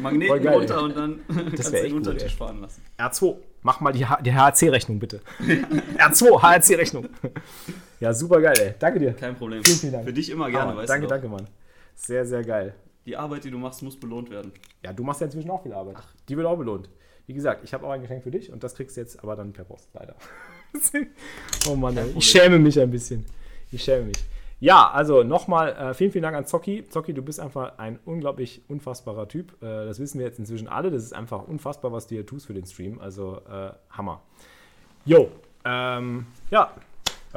Magneten geil, runter und dann das (laughs) kannst du unter den Tisch fahren lassen. R2, mach mal die, die HRC-Rechnung bitte. (laughs) R2, HRC-Rechnung. Ja, super geil, ey. Danke dir. Kein Problem. Vielen, vielen Dank. Für dich immer gerne, ah, weißt danke, du. Danke, danke, Mann. Sehr, sehr geil. Die Arbeit, die du machst, muss belohnt werden. Ja, du machst ja inzwischen auch viel Arbeit. Ach. Die wird auch belohnt. Wie gesagt, ich habe auch ein Geschenk für dich und das kriegst du jetzt aber dann per Post, leider. (laughs) oh Mann, ich schäme mich ein bisschen. Ich schäme mich. Ja, also nochmal äh, vielen, vielen Dank an Zocki. Zocki, du bist einfach ein unglaublich unfassbarer Typ. Äh, das wissen wir jetzt inzwischen alle. Das ist einfach unfassbar, was du hier tust für den Stream. Also äh, Hammer. Jo, ähm, ja,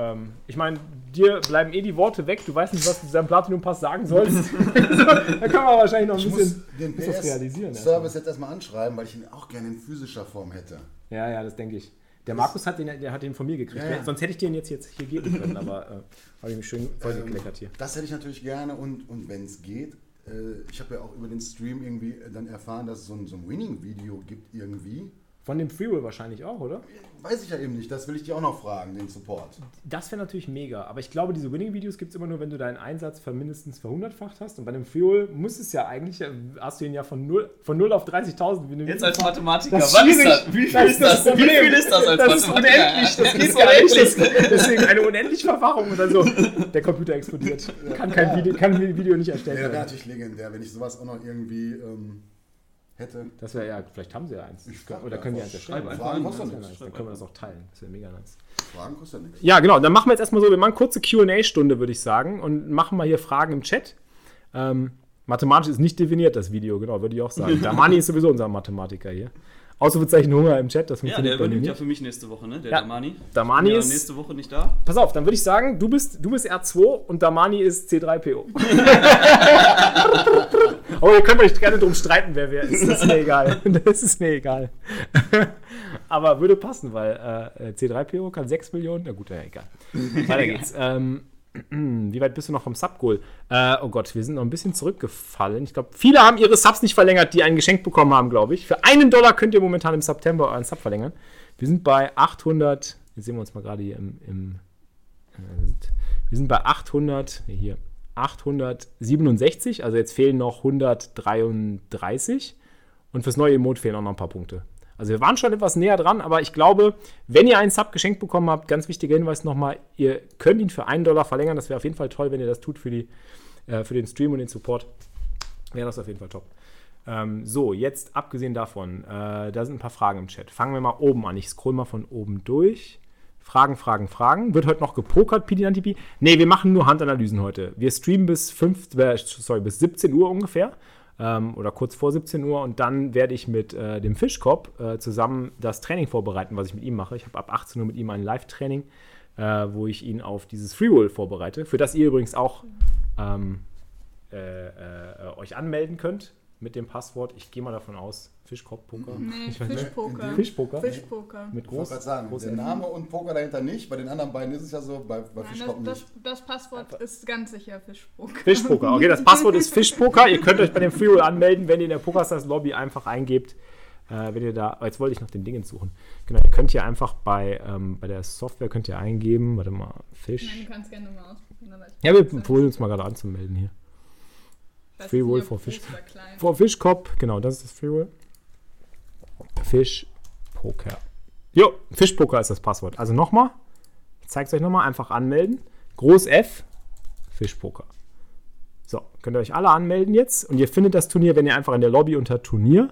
ähm, ich meine, dir bleiben eh die Worte weg. Du weißt nicht, was du zu deinem Platinum-Pass sagen sollst. (laughs) da kann man wahrscheinlich noch ein ich bisschen den PS realisieren. Service jetzt erstmal anschreiben, weil ich ihn auch gerne in physischer Form hätte. Ja, ja, das denke ich. Der Markus hat den, der hat den von mir gekriegt. Ja, ja. Sonst hätte ich den jetzt, jetzt hier geben können, aber äh, habe ich mich schön vollgekleckert hier. Das hätte ich natürlich gerne und, und wenn es geht, äh, ich habe ja auch über den Stream irgendwie dann erfahren, dass es so ein, so ein Winning-Video gibt irgendwie. Von dem Freewill wahrscheinlich auch, oder? Weiß ich ja eben nicht, das will ich dir auch noch fragen, den Support. Das wäre natürlich mega, aber ich glaube, diese Winning-Videos gibt es immer nur, wenn du deinen Einsatz mindestens verhundertfacht hast. Und bei dem Freewill muss es ja eigentlich, äh, hast du ihn ja von 0, von 0 auf 30.000. Jetzt als Mathematiker, was ist das? Wie viel ist das? Wie viel ist das als das Mathematiker? Ist unendlich, das (laughs) geht gar nicht. Deswegen eine unendliche Verfachung und dann so, der Computer explodiert. Kann kein Video, kann ein Video nicht erstellen. Ja, wäre natürlich legendär, wenn ich sowas auch noch irgendwie... Ähm hätte. Das wäre ja, vielleicht haben sie ja eins. Oder können die eins erschreiben. Fragen kostet nichts. Dann können wir das auch teilen. Das wäre mega nice. Fragen kostet nichts. Ja, genau. Dann machen wir jetzt erstmal so, wir machen kurze QA-Stunde, würde ich sagen, und machen mal hier Fragen im Chat. Ähm, mathematisch ist nicht definiert, das Video, genau, würde ich auch sagen. (laughs) Damani ist sowieso unser Mathematiker hier. Ausrufezeichen Hunger im Chat, das funktioniert Ja, der übernimmt ja für mich nächste Woche, ne? Der ja. Damani. Damani ist nächste Woche nicht da. Pass auf, dann würde ich sagen, du bist, du bist R2 und Damani ist C3PO. (laughs) (laughs) Aber ihr könnt euch gerne drum streiten, wer wer ist. Das ist mir egal. Das ist mir egal. (laughs) Aber würde passen, weil äh, C3PO kann 6 Millionen. Na gut, ja, egal. Weiter (laughs) geht's. Ähm, (clears throat) wie weit bist du noch vom Sub-Goal? Äh, oh Gott, wir sind noch ein bisschen zurückgefallen. Ich glaube, viele haben ihre Subs nicht verlängert, die ein Geschenk bekommen haben, glaube ich. Für einen Dollar könnt ihr momentan im September euren Sub verlängern. Wir sind bei 800. Jetzt sehen wir uns mal gerade hier im. im äh, wir sind bei 800. Hier. 867. Also jetzt fehlen noch 133. Und fürs neue Emote fehlen auch noch ein paar Punkte. Also wir waren schon etwas näher dran, aber ich glaube, wenn ihr einen Sub geschenkt bekommen habt, ganz wichtiger Hinweis nochmal, ihr könnt ihn für einen Dollar verlängern. Das wäre auf jeden Fall toll, wenn ihr das tut für, die, äh, für den Stream und den Support. Wäre das auf jeden Fall top. Ähm, so, jetzt abgesehen davon, äh, da sind ein paar Fragen im Chat. Fangen wir mal oben an. Ich scroll mal von oben durch. Fragen, Fragen, Fragen. Wird heute noch gepokert, PDNTP? Ne, wir machen nur Handanalysen heute. Wir streamen bis, 5, äh, sorry, bis 17 Uhr ungefähr ähm, oder kurz vor 17 Uhr und dann werde ich mit äh, dem Fischkopf äh, zusammen das Training vorbereiten, was ich mit ihm mache. Ich habe ab 18 Uhr mit ihm ein Live-Training, äh, wo ich ihn auf dieses Freeroll vorbereite, für das ihr übrigens auch ähm, äh, äh, euch anmelden könnt mit dem Passwort. Ich gehe mal davon aus, Fischkopf-Poker. Nee, Fischpoker. Fischpoker. Fischpoker. Mit groß, ich sagen, groß der Name und Poker dahinter nicht. Bei den anderen beiden ist es ja so, bei, bei Fischkopf das, nicht. Das, das Passwort ist ganz sicher Fischpoker. Fischpoker, okay, das Passwort ist Fischpoker. ihr könnt euch bei dem Freeroll anmelden, wenn ihr in der Pokerstars Lobby einfach eingebt. Äh, wenn ihr da, jetzt wollte ich noch den Dingen suchen. Genau, ihr könnt hier einfach bei, ähm, bei der Software könnt ihr eingeben, warte mal, Fisch. Nein, du kannst gerne mal ausprobieren. Ja, wir probieren uns mal gerade anzumelden hier. Freeroll vor Fisch. Vor Fischkopf, genau, das ist das Freeroll. Fischpoker. Jo, Fischpoker ist das Passwort. Also nochmal, ich zeige es euch nochmal, einfach anmelden. Groß F, Fischpoker. So, könnt ihr euch alle anmelden jetzt und ihr findet das Turnier, wenn ihr einfach in der Lobby unter Turnier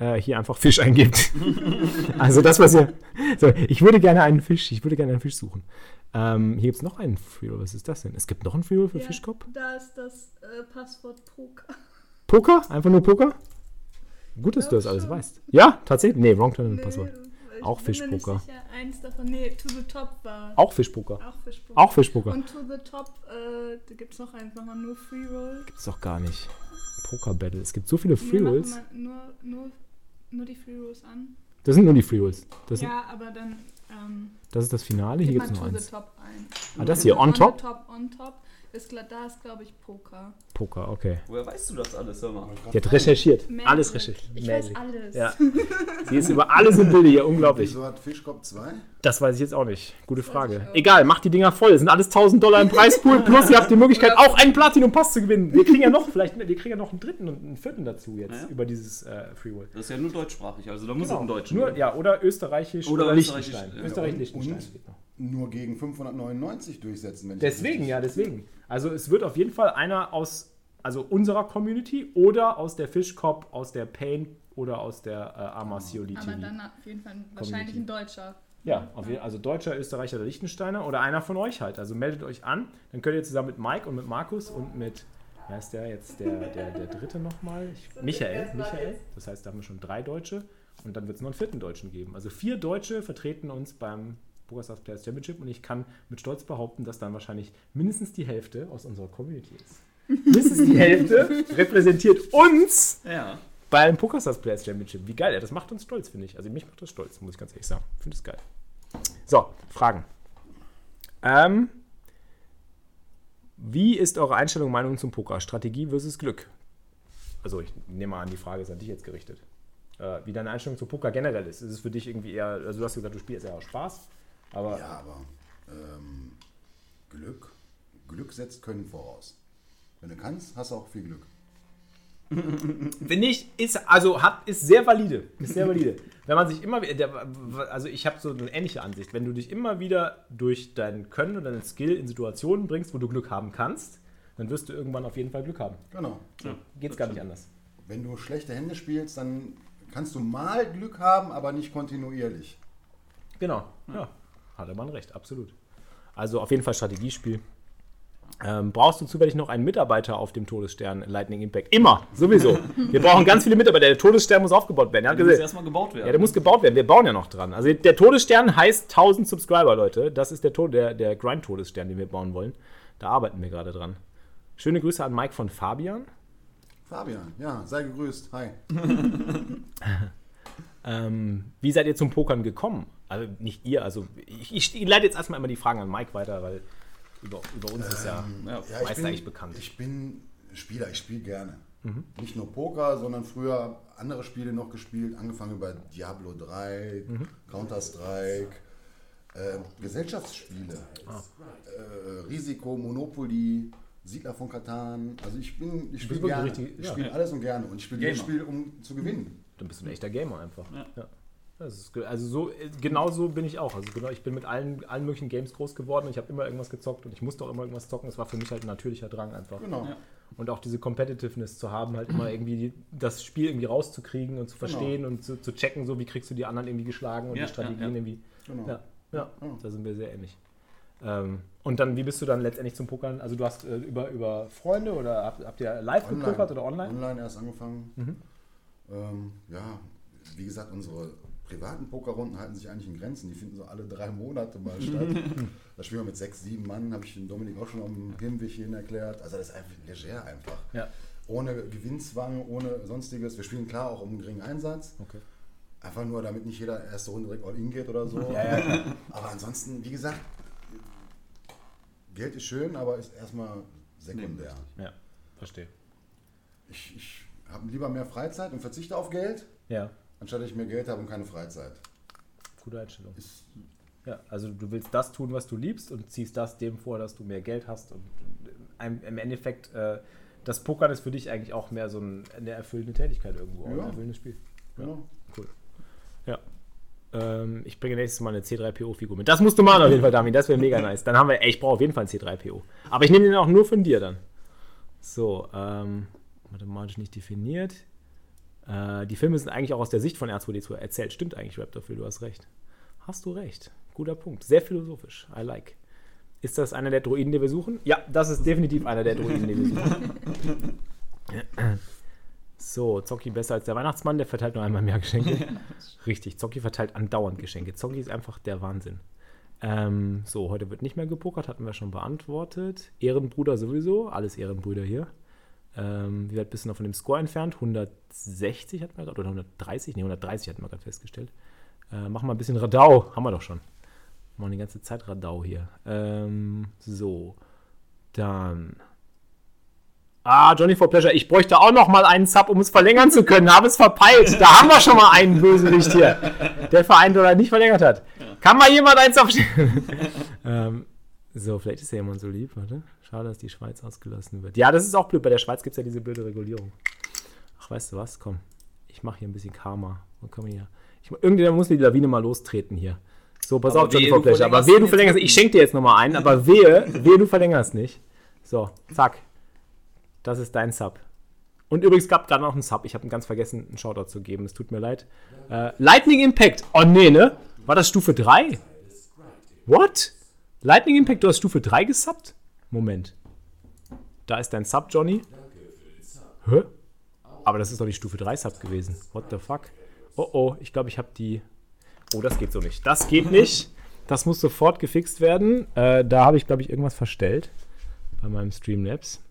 äh, hier einfach Fisch eingibt. (laughs) also das, was ihr. So, ich würde gerne einen Fisch, ich würde gerne einen Fisch suchen. Ähm, hier gibt es noch einen Freeroll. Was ist das denn? Es gibt noch einen Freeroll für ja, Fischkopf? Da ist das äh, Passwort Poker. Poker? Einfach nur Poker? Gut, dass du das alles schon. weißt. Ja, tatsächlich? Nee, Wrong Tournament nee, Passwort. Auch Fischpoker. Eins davon. Nee, To the Top war. Auch Fischpoker. Auch Fischpoker. Auch Fischpoker. Und To the Top, äh, da gibt es noch einfach mal nur Free Roll. Gibt es doch gar nicht. Poker Battle. Es gibt so viele Free Rolls. Nur, nur, nur die Free Rolls an. Das sind nur die Free Rolls. Das ja, aber dann. Ähm, das ist das Finale. Hier gibt es noch eins. Top ein. Ah, das hier, on top? On top, on top. Ist klar, da ist, glaube ich, Poker. Poker, okay. Woher weißt du das alles, hör mal? Die hat recherchiert. Magic. Alles recherchiert. Ich Magic. weiß alles. Ja. (laughs) Sie ist über alles im Bilde hier, unglaublich. Wieso hat Fischkopf 2? Das weiß ich jetzt auch nicht. Gute Frage. Egal, macht die Dinger voll. Es sind alles 1000 Dollar im Preispool. (laughs) Plus ihr habt die Möglichkeit, auch einen Platinum-Pass zu gewinnen. Wir kriegen ja noch, vielleicht, wir kriegen ja noch einen dritten und einen vierten dazu jetzt ja. über dieses äh, Freeworld. Das ist ja nur deutschsprachig, also da muss genau. auch ein Deutsch. Nur, ja, oder österreichisch oder, oder Liechtenstein. Ja. Österreich, Liechtenstein. Nur gegen 599 durchsetzen. Wenn deswegen, ja, deswegen. Also es wird auf jeden Fall einer aus also unserer Community oder aus der Fischkopf, aus der Pain oder aus der äh, Amasioli TV. Aber dann auf jeden Fall wahrscheinlich ein Deutscher. Ja, jeden, also Deutscher, Österreicher oder Liechtensteiner oder einer von euch halt. Also meldet euch an, dann könnt ihr zusammen mit Mike und mit Markus und mit, wer ist der jetzt, der, der, der dritte nochmal? Michael, Michael. Das heißt, da haben wir schon drei Deutsche und dann wird es noch einen vierten Deutschen geben. Also vier Deutsche vertreten uns beim PokerStars Players Championship und ich kann mit Stolz behaupten, dass dann wahrscheinlich mindestens die Hälfte aus unserer Community ist. mindestens die Hälfte repräsentiert uns ja. beim PokerStars Players Championship. Wie geil, das macht uns stolz, finde ich. Also mich macht das stolz, muss ich ganz ehrlich sagen. Ich finde es geil. So, Fragen. Ähm, wie ist eure Einstellung, Meinung zum Poker? Strategie versus Glück? Also ich nehme mal an, die Frage ist an dich jetzt gerichtet. Äh, wie deine Einstellung zum Poker generell ist. Ist es für dich irgendwie eher, also du hast gesagt, du spielst eher aus Spaß, aber... Ja, aber ähm, Glück, Glück setzt Können voraus. Wenn du kannst, hast du auch viel Glück. (laughs) Finde ich, ist, also hat, ist sehr valide. Ist sehr valide. (laughs) Wenn man sich immer der, also ich habe so eine ähnliche Ansicht. Wenn du dich immer wieder durch dein Können und deinen Skill in Situationen bringst, wo du Glück haben kannst, dann wirst du irgendwann auf jeden Fall Glück haben. Genau. Ja, Geht es gar nicht anders. Wenn du schlechte Hände spielst, dann kannst du mal Glück haben, aber nicht kontinuierlich. Genau. Ja, hatte man recht, absolut. Also auf jeden Fall Strategiespiel. Ähm, brauchst du zufällig noch einen Mitarbeiter auf dem Todesstern Lightning Impact? Immer, sowieso. (laughs) Wir brauchen ganz viele Mitarbeiter. Der Todesstern muss aufgebaut werden. Der muss erstmal gebaut werden. Ja, der muss gebaut werden. Wir bauen ja noch dran. Also der Todesstern heißt 1000 Subscriber, Leute. Das ist der, der, der Grind-Todesstern, den wir bauen wollen. Da arbeiten wir gerade dran. Schöne Grüße an Mike von Fabian. Fabian, ja, sei gegrüßt. Hi. (laughs) ähm, wie seid ihr zum Pokern gekommen? Also nicht ihr, also ich, ich leite jetzt erstmal immer die Fragen an Mike weiter, weil über, über uns ist ja, ähm, ja, ja meist bin, eigentlich bekannt. Ich bin Spieler, ich spiele gerne. Mhm. Nicht nur Poker, sondern früher andere Spiele noch gespielt, angefangen über Diablo 3, mhm. Counter-Strike, äh, Gesellschaftsspiele, ah. äh, Risiko, Monopoly, Siedler von Katan. Also ich bin, ich spiele gerne. Richtig, ich spiele ja. alles und gerne und ich spiele jedes Spiel, um zu gewinnen. Dann bist du ein echter Gamer einfach. Ja. Ist, also so, genau so bin ich auch. Also genau, ich bin mit allen, allen möglichen Games groß geworden. Ich habe immer irgendwas gezockt und ich musste auch immer irgendwas zocken. Es war für mich halt ein natürlicher Drang einfach. Genau. Ja. Und auch diese Competitiveness zu haben, halt immer irgendwie das Spiel irgendwie rauszukriegen und zu genau. verstehen genau. und zu, zu, checken, so wie kriegst du die anderen irgendwie geschlagen und ja, die Strategien ja, irgendwie. Genau. Ja, ja, da sind wir sehr ähnlich. Ähm, und dann, wie bist du dann letztendlich zum Pokern? Also du hast äh, über, über Freunde oder habt, habt ihr live online. gepokert oder online? Online erst angefangen. Mhm. Ähm, ja, wie gesagt, unsere privaten Pokerrunden halten sich eigentlich in Grenzen. Die finden so alle drei Monate mal statt. (laughs) da spielen wir mit sechs, sieben Mann, habe ich den Dominik auch schon am Hinweg hin erklärt. Also das ist einfach leger einfach. Ja. Ohne Gewinnzwang, ohne sonstiges. Wir spielen klar auch um einen geringen Einsatz. Okay. Einfach nur, damit nicht jeder erste Runde direkt All-In geht oder so. (laughs) Ja, ja, aber ansonsten, wie gesagt, Geld ist schön, aber ist erstmal sekundär. Ja, verstehe. Ich, ich habe lieber mehr Freizeit und verzichte auf Geld. Ja anstatt ich mehr Geld habe und keine Freizeit. Gute Einstellung. Ist ja, also du willst das tun, was du liebst und ziehst das dem vor, dass du mehr Geld hast. Und im Endeffekt, äh, das Pokern ist für dich eigentlich auch mehr so ein, eine erfüllende Tätigkeit irgendwo, ja. ein erfüllendes Spiel. Ja, genau. cool. Ja. Ähm, ich bringe nächstes Mal eine C3PO-Figur mit. Das musst du machen auf jeden Fall, Dami. Das wäre mega (laughs) nice. Dann haben wir, ey, ich brauche auf jeden Fall einen C3PO. Aber ich nehme den auch nur von dir dann. So, ähm, mathematisch nicht definiert. Äh, die Filme sind eigentlich auch aus der Sicht von R2D2 erzählt. Stimmt eigentlich, Raptorfil, du hast recht. Hast du recht. Guter Punkt. Sehr philosophisch. I like. Ist das einer der Droiden, die wir suchen? Ja, das ist definitiv einer der Droiden, die wir suchen. (laughs) So, Zocki besser als der Weihnachtsmann, der verteilt nur einmal mehr Geschenke. Richtig, Zocki verteilt andauernd Geschenke. Zocki ist einfach der Wahnsinn. Ähm, so, heute wird nicht mehr gepokert, hatten wir schon beantwortet. Ehrenbruder sowieso, alles Ehrenbrüder hier. Ähm, wie weit bist du noch von dem Score entfernt? 160 hat man gerade, oder 130? Ne, 130 hatten wir gerade festgestellt. Äh, machen wir ein bisschen Radau. Haben wir doch schon. Machen die ganze Zeit Radau hier. Ähm, so. Dann. Ah, Johnny for Pleasure. Ich bräuchte auch noch mal einen Sub, um es verlängern zu können. Habe es verpeilt. Da haben wir schon mal einen Bösewicht hier, der Verein oder nicht verlängert hat. Kann mal jemand eins aufstellen? (laughs) ähm, so, vielleicht ist ja jemand so lieb. Warte. Schade, dass die Schweiz ausgelassen wird. Ja, das ist auch blöd. Bei der Schweiz gibt es ja diese blöde Regulierung. Ach, weißt du was? Komm. Ich mache hier ein bisschen Karma. Und komm hier. Ich, irgendjemand muss die Lawine mal lostreten hier. So, pass aber auf, Fleischer. Aber wehe, du verlängerst. Ich schenke dir jetzt nochmal einen, aber (laughs) wehe, wehe, du verlängerst nicht. So, zack. Das ist dein Sub. Und übrigens gab gerade noch einen Sub. Ich habe ganz vergessen, einen Shoutout zu geben. Es tut mir leid. Äh, Lightning Impact. Oh, nee, ne? War das Stufe 3? What? Lightning Impact, du hast Stufe 3 gesubbt? Moment. Da ist dein Sub, Johnny. Hä? Aber das ist doch die Stufe 3 Sub gewesen. What the fuck? Oh oh, ich glaube, ich habe die. Oh, das geht so nicht. Das geht nicht. Das muss sofort gefixt werden. Äh, da habe ich, glaube ich, irgendwas verstellt bei meinem Streamlabs.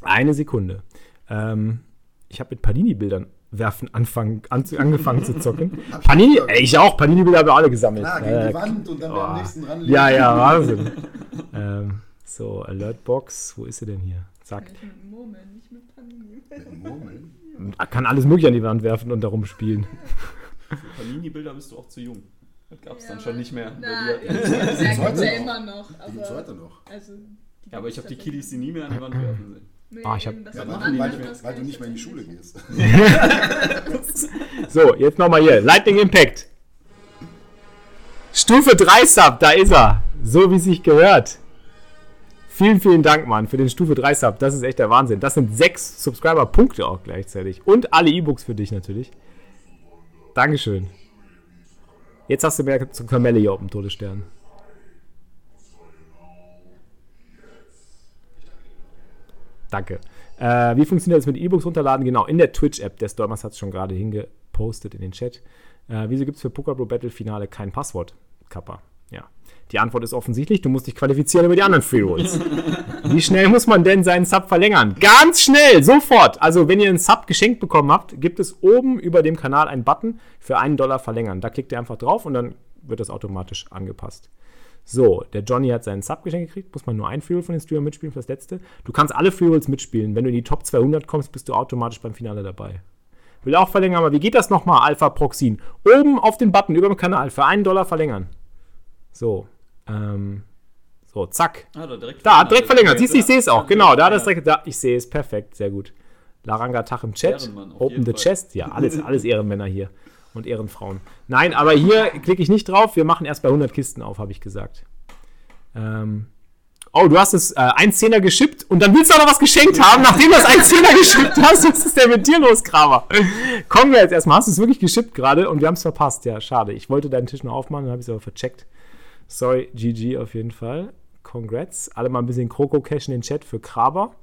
Eine Sekunde. Ähm, ich habe mit Panini-Bildern werfen anfangen, an, angefangen zu zocken. (laughs) Panini, ey, ich auch, Panini-Bilder haben wir alle gesammelt. Klar, gegen die Wand und dann oh. am nächsten dran Ja, ja, Wahnsinn. (laughs) ähm, so, Alertbox, wo ist sie denn hier? Zack. Mit Murmeln, nicht mit Panini. Mit Murmeln? Kann alles mögliche an die Wand werfen und darum spielen. Für Panini-Bilder bist du auch zu jung. Das gab es ja, dann schon nicht mehr. Na, (laughs) ja, ja immer noch. Aber, heute noch. Also, ja, aber ich habe die Kiddies, die nie mehr an die Wand werfen sehen. Nee, ah, ich hab, ja, weil, weil, weil, du nicht mehr in die Schule gehst. (laughs) so, jetzt nochmal hier. Lightning Impact. Stufe 3 Sub, da ist er. So wie es sich gehört. Vielen, vielen Dank, Mann, für den Stufe 3 Sub. Das ist echt der Wahnsinn. Das sind sechs Subscriber-Punkte auch gleichzeitig. Und alle E-Books für dich natürlich. Dankeschön. Jetzt hast du mehr zu Kamelle hier auf dem Todesstern. Danke. Äh, wie funktioniert das mit E-Books runterladen? Genau, in der Twitch-App. Der Stormers hat es schon gerade hingepostet in den Chat. Äh, wieso gibt es für Poker Pro Battle Finale kein Passwort, Kappa? Ja. Die Antwort ist offensichtlich, du musst dich qualifizieren über die anderen Free Rolls. Wie schnell muss man denn seinen Sub verlängern? Ganz schnell, sofort. Also, wenn ihr einen Sub geschenkt bekommen habt, gibt es oben über dem Kanal einen Button für einen Dollar verlängern. Da klickt ihr einfach drauf und dann wird das automatisch angepasst. So, der Johnny hat seinen Sub geschenkt gekriegt, muss man nur ein Freeroll von den Streamern mitspielen für das letzte. Du kannst alle Freerolls mitspielen. Wenn du in die Top 200 kommst, bist du automatisch beim Finale dabei. Will auch verlängern, aber wie geht das nochmal, Alpha Proxin? Oben auf den Button über dem Kanal für einen Dollar verlängern. So, ähm, so, zack. Ah, da, direkt da, direkt verlängert. Siehst du, ich sehe es auch. Genau, da hat es direkt. Da, ich sehe es perfekt, sehr gut. Laranga Tach im Chat. Open the Fall. Chest. Ja, alles, (laughs) alles Ehrenmänner hier und Ehrenfrauen. Nein, aber hier klicke ich nicht drauf. Wir machen erst bei 100 Kisten auf, habe ich gesagt. Ähm, oh, du hast es äh, 1,10er geschippt und dann willst du auch noch was geschenkt haben, nachdem du das 1,10er (laughs) geschippt hast. Was ist denn mit dir los, Kramer? Kommen wir jetzt erstmal. Hast du es wirklich geschippt gerade und wir haben es verpasst. Ja, schade. Ich wollte deinen Tisch noch aufmachen, dann habe ich es aber vercheckt. Sorry, GG auf jeden Fall. Congrats. Alle mal ein bisschen Kroko-Cash in den Chat für Kraber.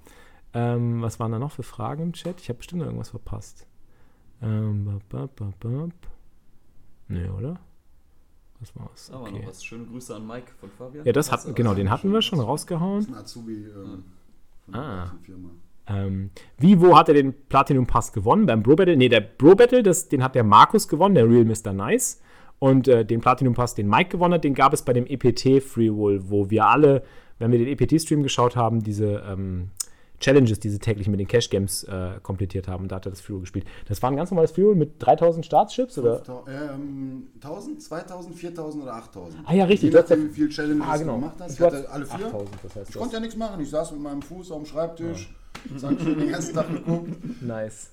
Ähm, was waren da noch für Fragen im Chat? Ich habe bestimmt irgendwas verpasst. Ähm, bap, bap, bap. Nee, oder? Das war's. Aber okay. noch was. Schöne Grüße an Mike von Fabian. Ja, das hatten, genau, den hatten wir schon rausgehauen. Das ist ein Azubi ähm, von ah. der Firma. Ähm, wie, wo hat er den Platinum Pass gewonnen? Beim Bro Battle? Nee, der Bro Battle, das, den hat der Markus gewonnen, der Real Mr. Nice. Und äh, den Platinum Pass, den Mike gewonnen hat, den gab es bei dem EPT Free Roll, wo wir alle, wenn wir den EPT-Stream geschaut haben, diese ähm, Challenges, diese täglichen mit den Cash Games äh, komplettiert haben. Da hat er das Fuel gespielt. Das war ein ganz normales Fuel mit 3000 Startschips, oder? Ähm, 1000, 2000, 4000 oder 8000. Ah ja, richtig. Je nachdem, wie viele Challenges ah, genau. du gemacht hast. Ich hatte alle vier. 8000, das heißt, ich konnte ja nichts machen. Ich saß mit meinem Fuß auf dem Schreibtisch, ja. schön den ganzen Tag geguckt. Nice.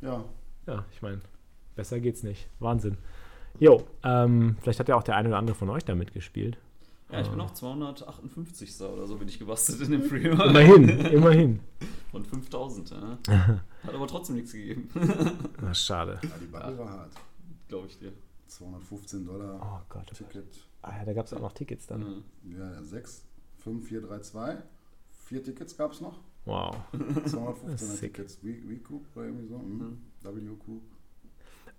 Ja. Ja, ich meine, besser geht's nicht. Wahnsinn. Jo, ähm, vielleicht hat ja auch der eine oder andere von euch da mitgespielt. Ja, ich bin auch 258. oder so bin ich gebastelt in dem (laughs) Freeman. Immerhin, immerhin. Von 5000, ja. (laughs) Hat aber trotzdem nichts gegeben. Na, schade. Ja, die Bubble war hart. Glaube ich dir. 215 Dollar. Oh Gott. Oh Ticket. Ah ja, da gab es auch noch Tickets dann. Ja, ja 6, 5, 4, 3, 2. Vier Tickets gab es noch. Wow. (laughs) 215 Tickets. V-Coup oder irgendwie so. Mhm. W-Coup.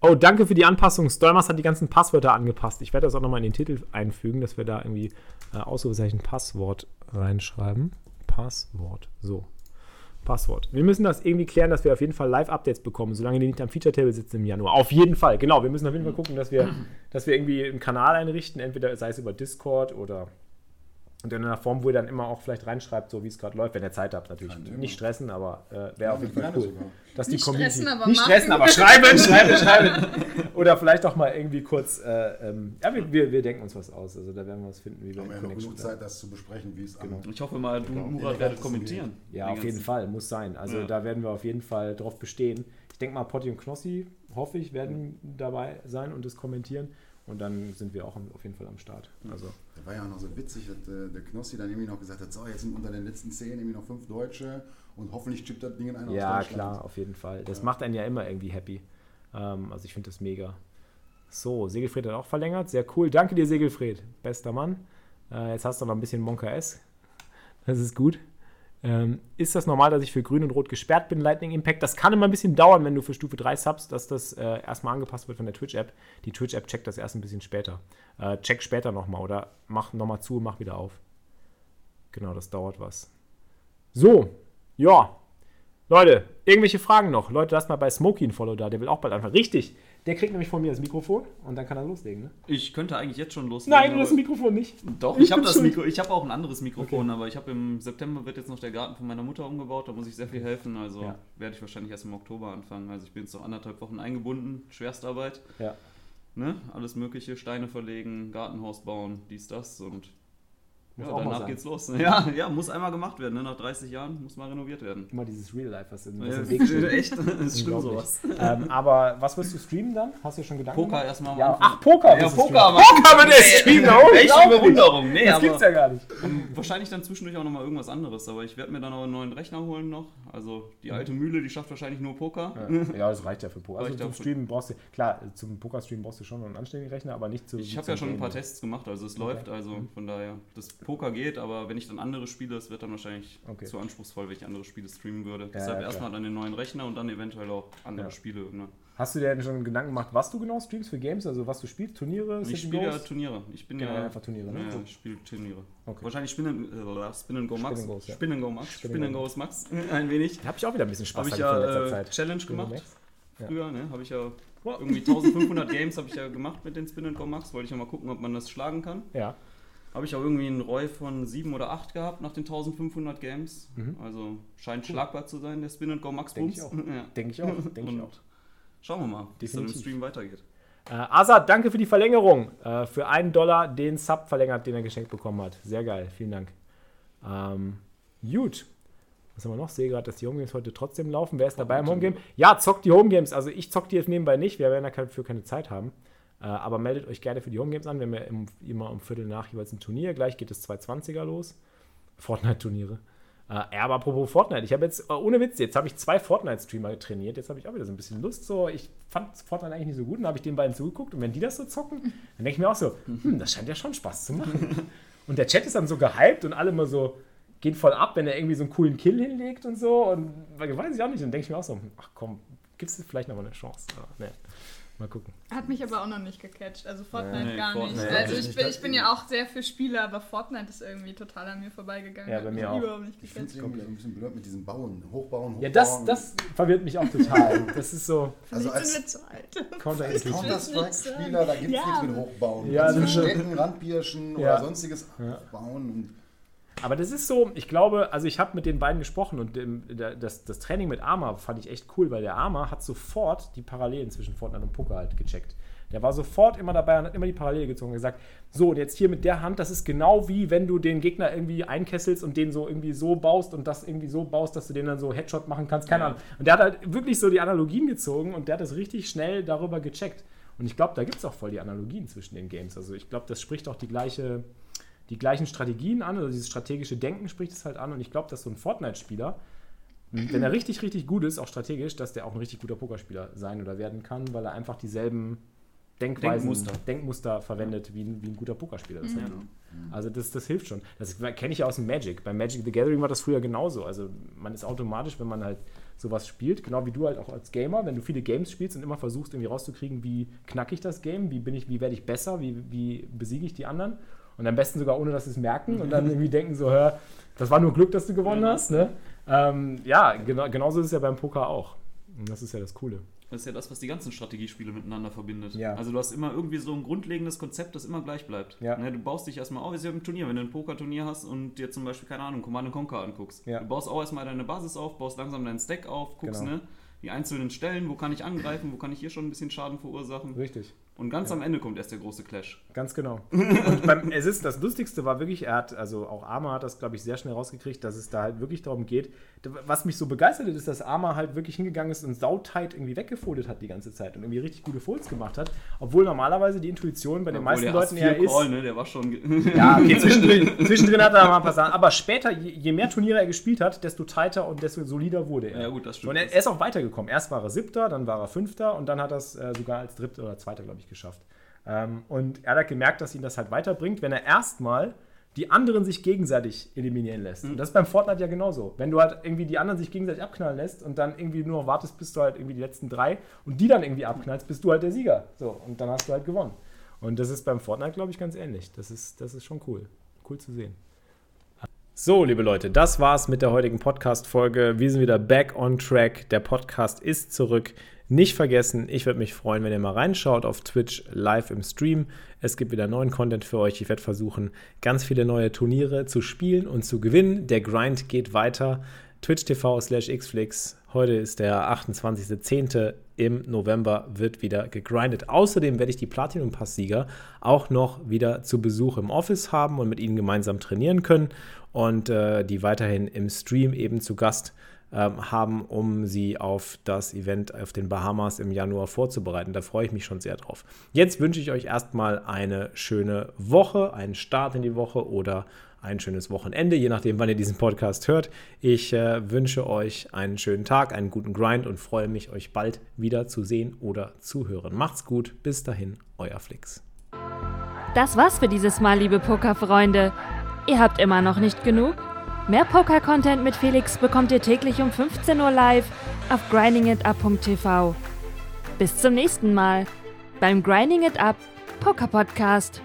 Oh, danke für die Anpassung. Stolmers hat die ganzen Passwörter angepasst. Ich werde das auch nochmal in den Titel einfügen, dass wir da irgendwie äh, Ausrufezeichen Passwort reinschreiben. Passwort. So. Passwort. Wir müssen das irgendwie klären, dass wir auf jeden Fall Live-Updates bekommen, solange die nicht am Feature-Table sitzen im Januar. Auf jeden Fall, genau. Wir müssen auf jeden Fall gucken, dass wir, dass wir irgendwie einen Kanal einrichten, entweder sei es über Discord oder und in einer Form, wo ihr dann immer auch vielleicht reinschreibt, so wie es gerade läuft, wenn ihr Zeit habt, natürlich. Nicht stressen, aber äh, wäre ja, auf jeden Fall cool. Dass nicht die Community stressen, aber nicht stressen, aber schreiben, schreiben, schreiben. (laughs) Oder vielleicht auch mal irgendwie kurz, äh, ähm, ja, wir, wir, wir, denken uns was aus. Also da werden wir was finden, wie wir haben ja noch genug Zeit, das zu besprechen, wie es genau. Ich hoffe mal, du, Murat, werdet kommentieren. Ja, auf jeden Fall, muss sein. Also ja. da werden wir auf jeden Fall drauf bestehen. Ich denke mal, Potti und Knossi, hoffe ich, werden dabei sein und das kommentieren. Und dann sind wir auch auf jeden Fall am Start. Also. Da war ja auch noch so witzig, dass äh, der Knossi dann irgendwie noch gesagt hat, so, jetzt sind unter den letzten zehn irgendwie noch fünf Deutsche und hoffentlich chippt das Ding in einer Ja, klar, auf jeden Fall. Das ja. macht einen ja immer irgendwie happy. Ähm, also ich finde das mega. So, Segelfred hat auch verlängert. Sehr cool. Danke dir, Segelfred. Bester Mann. Äh, jetzt hast du noch ein bisschen Monka S. Das ist gut. Ähm, ist das normal, dass ich für Grün und Rot gesperrt bin, Lightning Impact? Das kann immer ein bisschen dauern, wenn du für Stufe 3 subs, dass das äh, erstmal angepasst wird von der Twitch-App. Die Twitch-App checkt das erst ein bisschen später. Äh, check später nochmal oder mach nochmal zu und mach wieder auf. Genau, das dauert was. So, ja. Leute, irgendwelche Fragen noch? Leute, lasst mal bei Smokey ein Follow da, der will auch bald anfangen. Richtig, der kriegt nämlich von mir das Mikrofon und dann kann er loslegen, ne? Ich könnte eigentlich jetzt schon loslegen. Nein, du hast das Mikrofon nicht. Doch, ich habe (laughs) das Mikro. Ich habe auch ein anderes Mikrofon, okay. aber ich habe im September wird jetzt noch der Garten von meiner Mutter umgebaut, da muss ich sehr viel helfen. Also ja. werde ich wahrscheinlich erst im Oktober anfangen. Also ich bin jetzt noch anderthalb Wochen eingebunden, Schwerstarbeit. Ja. Ne? Alles mögliche, Steine verlegen, Gartenhaus bauen, dies, das und muss ja, danach geht's los. Ja, ja, muss einmal gemacht werden. Ne? Nach 30 Jahren muss mal renoviert werden. Immer dieses Real Life, was in, was ja, im Weg steht. (laughs) Echt, das ist schlimm sowas. Ähm, aber was wirst du streamen dann? Hast du schon Gedanken? Poker erstmal. Ja. Ach, Poker. Ja, Poker. Poker wird der streamen. Oh, Echt Bewunderung. Nee, das aber, gibt's ja gar nicht. wahrscheinlich dann zwischendurch auch nochmal irgendwas anderes. Aber ich werde mir dann auch einen neuen Rechner holen noch. Also die alte Mühle, die schafft wahrscheinlich nur Poker. Ja, ja das reicht ja für Poker. Also zum Streamen brauchst du, klar, zum Poker-Streamen brauchst du schon einen anständigen Rechner, aber nicht zu. Ich habe ja schon ein paar Tests gemacht, also es läuft. Also mhm. von daher, das Poker geht, aber wenn ich dann andere spiele, das wird dann wahrscheinlich okay. zu anspruchsvoll, wenn ich andere Spiele streamen würde. Ja, Deshalb ja, erstmal dann den neuen Rechner und dann eventuell auch andere ja. Spiele. Ne? Hast du dir denn schon Gedanken gemacht, was du genau streamst für Games? Also was du spielst? Turniere? Ich spiele ja Turniere. Ich bin genau, ja einfach Turniere, ne? Ja, ich spiele Turniere. Okay. Wahrscheinlich Spinnen, äh, Spin Go Max. Spin, Go Max. Spin Go Max. (laughs) ein wenig. Da habe ich auch wieder ein bisschen Spaß hab ich ja, äh. Challenge gemacht. Früher, ne? Habe ich ja irgendwie (laughs) 1500 Games habe ich ja gemacht mit den Spin Go Max. Wollte ich ja mal gucken, ob man das schlagen kann. Ja. Habe ich auch irgendwie einen Roy von 7 oder 8 gehabt nach den 1500 Games. Mhm. Also scheint cool. schlagbar zu sein, der Spin Go Max Denke ich auch. (laughs) Ja. Denke ich auch. Denk ich auch. Schauen wir mal, wie es dann im Stream weitergeht. Äh, Azad, danke für die Verlängerung. Äh, für einen Dollar den Sub verlängert, den er geschenkt bekommen hat. Sehr geil, vielen Dank. Ähm, gut. Was haben wir noch? Ich sehe gerade, dass die Homegames heute trotzdem laufen. Wer ist dabei im Homegame? Ja, zockt die Homegames. Also ich zock die jetzt nebenbei nicht. Wir werden dafür keine Zeit haben. Äh, aber meldet euch gerne für die Homegames an. Wir haben ja immer um Viertel nach jeweils ein Turnier. Gleich geht es 220er los. Fortnite-Turniere. Äh, aber apropos Fortnite, ich habe jetzt, äh, ohne Witz, jetzt habe ich zwei Fortnite-Streamer trainiert. Jetzt habe ich auch wieder so ein bisschen Lust. So, ich fand Fortnite eigentlich nicht so gut und habe ich den beiden zugeguckt. Und wenn die das so zocken, dann denke ich mir auch so, hm, das scheint ja schon Spaß zu machen. (laughs) und der Chat ist dann so gehypt und alle immer so, gehen voll ab, wenn er irgendwie so einen coolen Kill hinlegt und so. Und weiß ich auch nicht. Dann denke ich mir auch so, ach komm, gibt es vielleicht noch mal eine Chance? Aber, nee. Mal gucken. Hat mich aber auch noch nicht gecatcht. Also Fortnite nee, gar Fortnite. nicht. Also ich bin, ich bin ja auch sehr für Spiele, aber Fortnite ist irgendwie total an mir vorbeigegangen. Ja, bei mir auch. Überhaupt nicht ich finde es irgendwie ein bisschen blöd mit diesem Bauen. Hochbauen, Hochbauen. Ja, das, das verwirrt mich auch total. (laughs) Das ist so. Also als, sind wir zu alt. (laughs) Counter-Strike-Spieler, da gibt es ja. nichts mit Hochbauen. Ja, also Städten, Randbierschen ja. oder sonstiges ja. bauen. Aber das ist so, ich glaube, also ich habe mit den beiden gesprochen und dem, das, das Training mit Arma fand ich echt cool, weil der Arma hat sofort die Parallelen zwischen Fortnite und Poker halt gecheckt. Der war sofort immer dabei und hat immer die Parallele gezogen und gesagt, so und jetzt hier mit der Hand, das ist genau wie wenn du den Gegner irgendwie einkesselst und den so irgendwie so baust und das irgendwie so baust, dass du den dann so Headshot machen kannst, keine Ahnung. Und der hat halt wirklich so die Analogien gezogen und der hat das richtig schnell darüber gecheckt. Und ich glaube, da gibt es auch voll die Analogien zwischen den Games. Also ich glaube, das spricht auch die gleiche, die gleichen Strategien an, also dieses strategische Denken spricht es halt an. Und ich glaube, dass so ein Fortnite-Spieler, wenn er richtig, richtig gut ist, auch strategisch, dass der auch ein richtig guter Pokerspieler sein oder werden kann, weil er einfach dieselben Denkweisen, Denkmuster, Denkmuster verwendet, wie ein, wie ein guter Pokerspieler das mhm. hat. Also das, das hilft schon. Das kenne ich ja aus dem Magic. Bei Magic the Gathering war das früher genauso. Also man ist automatisch, wenn man halt sowas spielt, genau wie du halt auch als Gamer, wenn du viele Games spielst und immer versuchst irgendwie rauszukriegen, wie knacke ich das Game, wie bin ich, wie werde ich besser, wie, wie besiege ich die anderen und am besten sogar ohne, dass sie es merken und dann irgendwie denken so, hör, das war nur Glück, dass du gewonnen hast. Ne? Ähm, ja, genau, genauso ist es ja beim Poker auch. Und das ist ja das Coole. Das ist ja das, was die ganzen Strategiespiele miteinander verbindet. Ja. Also du hast immer irgendwie so ein grundlegendes Konzept, das immer gleich bleibt. Ja. Ne, du baust dich erstmal auf, wie im Turnier, wenn du ein Pokerturnier hast und dir zum Beispiel, keine Ahnung, Command Conquer anguckst. Ja. Du baust auch erstmal deine Basis auf, baust langsam deinen Stack auf, guckst, genau. ne, die einzelnen Stellen, wo kann ich angreifen, wo kann ich hier schon ein bisschen Schaden verursachen. Richtig. Und ganz ja. am Ende kommt erst der große Clash. Ganz genau. (laughs) Und beim Assist, das Lustigste war wirklich, er hat, also auch Arma hat das, glaube ich, sehr schnell rausgekriegt, dass es da halt wirklich darum geht. Was mich so begeistert hat, ist, dass Arma halt wirklich hingegangen ist und sautight irgendwie weggefoldet hat die ganze Zeit und irgendwie richtig gute Folds gemacht hat. Obwohl normalerweise die Intuition bei den Obwohl meisten Leuten eher ist. Call, ne? Der war schon. (laughs) ja, okay, zwischendrin, (laughs) zwischendrin hat er mal ein paar Sachen. Aber später, je, je, mehr Turniere er gespielt hat, desto tighter und desto solider wurde er. Ja, gut, das stimmt. Und er, er ist auch weitergekommen. Erst war er siebter, dann war er fünfter und dann hat er es äh, sogar als dritter oder zweiter, glaube ich, geschafft. Ähm, und er hat gemerkt, dass ihn das halt weiterbringt, wenn er erstmal die anderen sich gegenseitig eliminieren lässt. Mhm. Und das ist beim Fortnite ja genauso. Wenn du halt irgendwie die anderen sich gegenseitig abknallen lässt und dann irgendwie nur wartest, bis du halt irgendwie die letzten drei und die dann irgendwie abknallst, bist du halt der Sieger. So, und dann hast du halt gewonnen. Und das ist beim Fortnite, glaube ich, ganz ähnlich. Das ist, das ist schon cool. Cool zu sehen. So, liebe Leute, das war's mit der heutigen Podcast-Folge. Wir sind wieder back on track. Der Podcast ist zurück. Nicht vergessen, ich würde mich freuen, wenn ihr mal reinschaut auf Twitch live im Stream. Es gibt wieder neuen Content für euch. Ich werde versuchen, ganz viele neue Turniere zu spielen und zu gewinnen. Der Grind geht weiter. Twitch TV slash xflix. Heute ist der 28.10. Im November wird wieder gegrindet. Außerdem werde ich die Platinum Pass-Sieger auch noch wieder zu Besuch im Office haben und mit ihnen gemeinsam trainieren können und äh, die weiterhin im Stream eben zu Gast ähm, haben, um sie auf das Event auf den Bahamas im Januar vorzubereiten. Da freue ich mich schon sehr drauf. Jetzt wünsche ich euch erstmal eine schöne Woche, einen Start in die Woche oder ein schönes Wochenende, je nachdem, wann ihr diesen Podcast hört. Ich äh, wünsche euch einen schönen Tag, einen guten Grind und freue mich, euch bald wieder zu sehen oder zu hören. Macht's gut, bis dahin, euer Flix. Das war's für dieses Mal, liebe Pokerfreunde. Ihr habt immer noch nicht genug? Mehr Poker-Content mit Felix bekommt ihr täglich um 15 Uhr live auf grindingitup.tv. Bis zum nächsten Mal beim Grinding It Up Poker Podcast.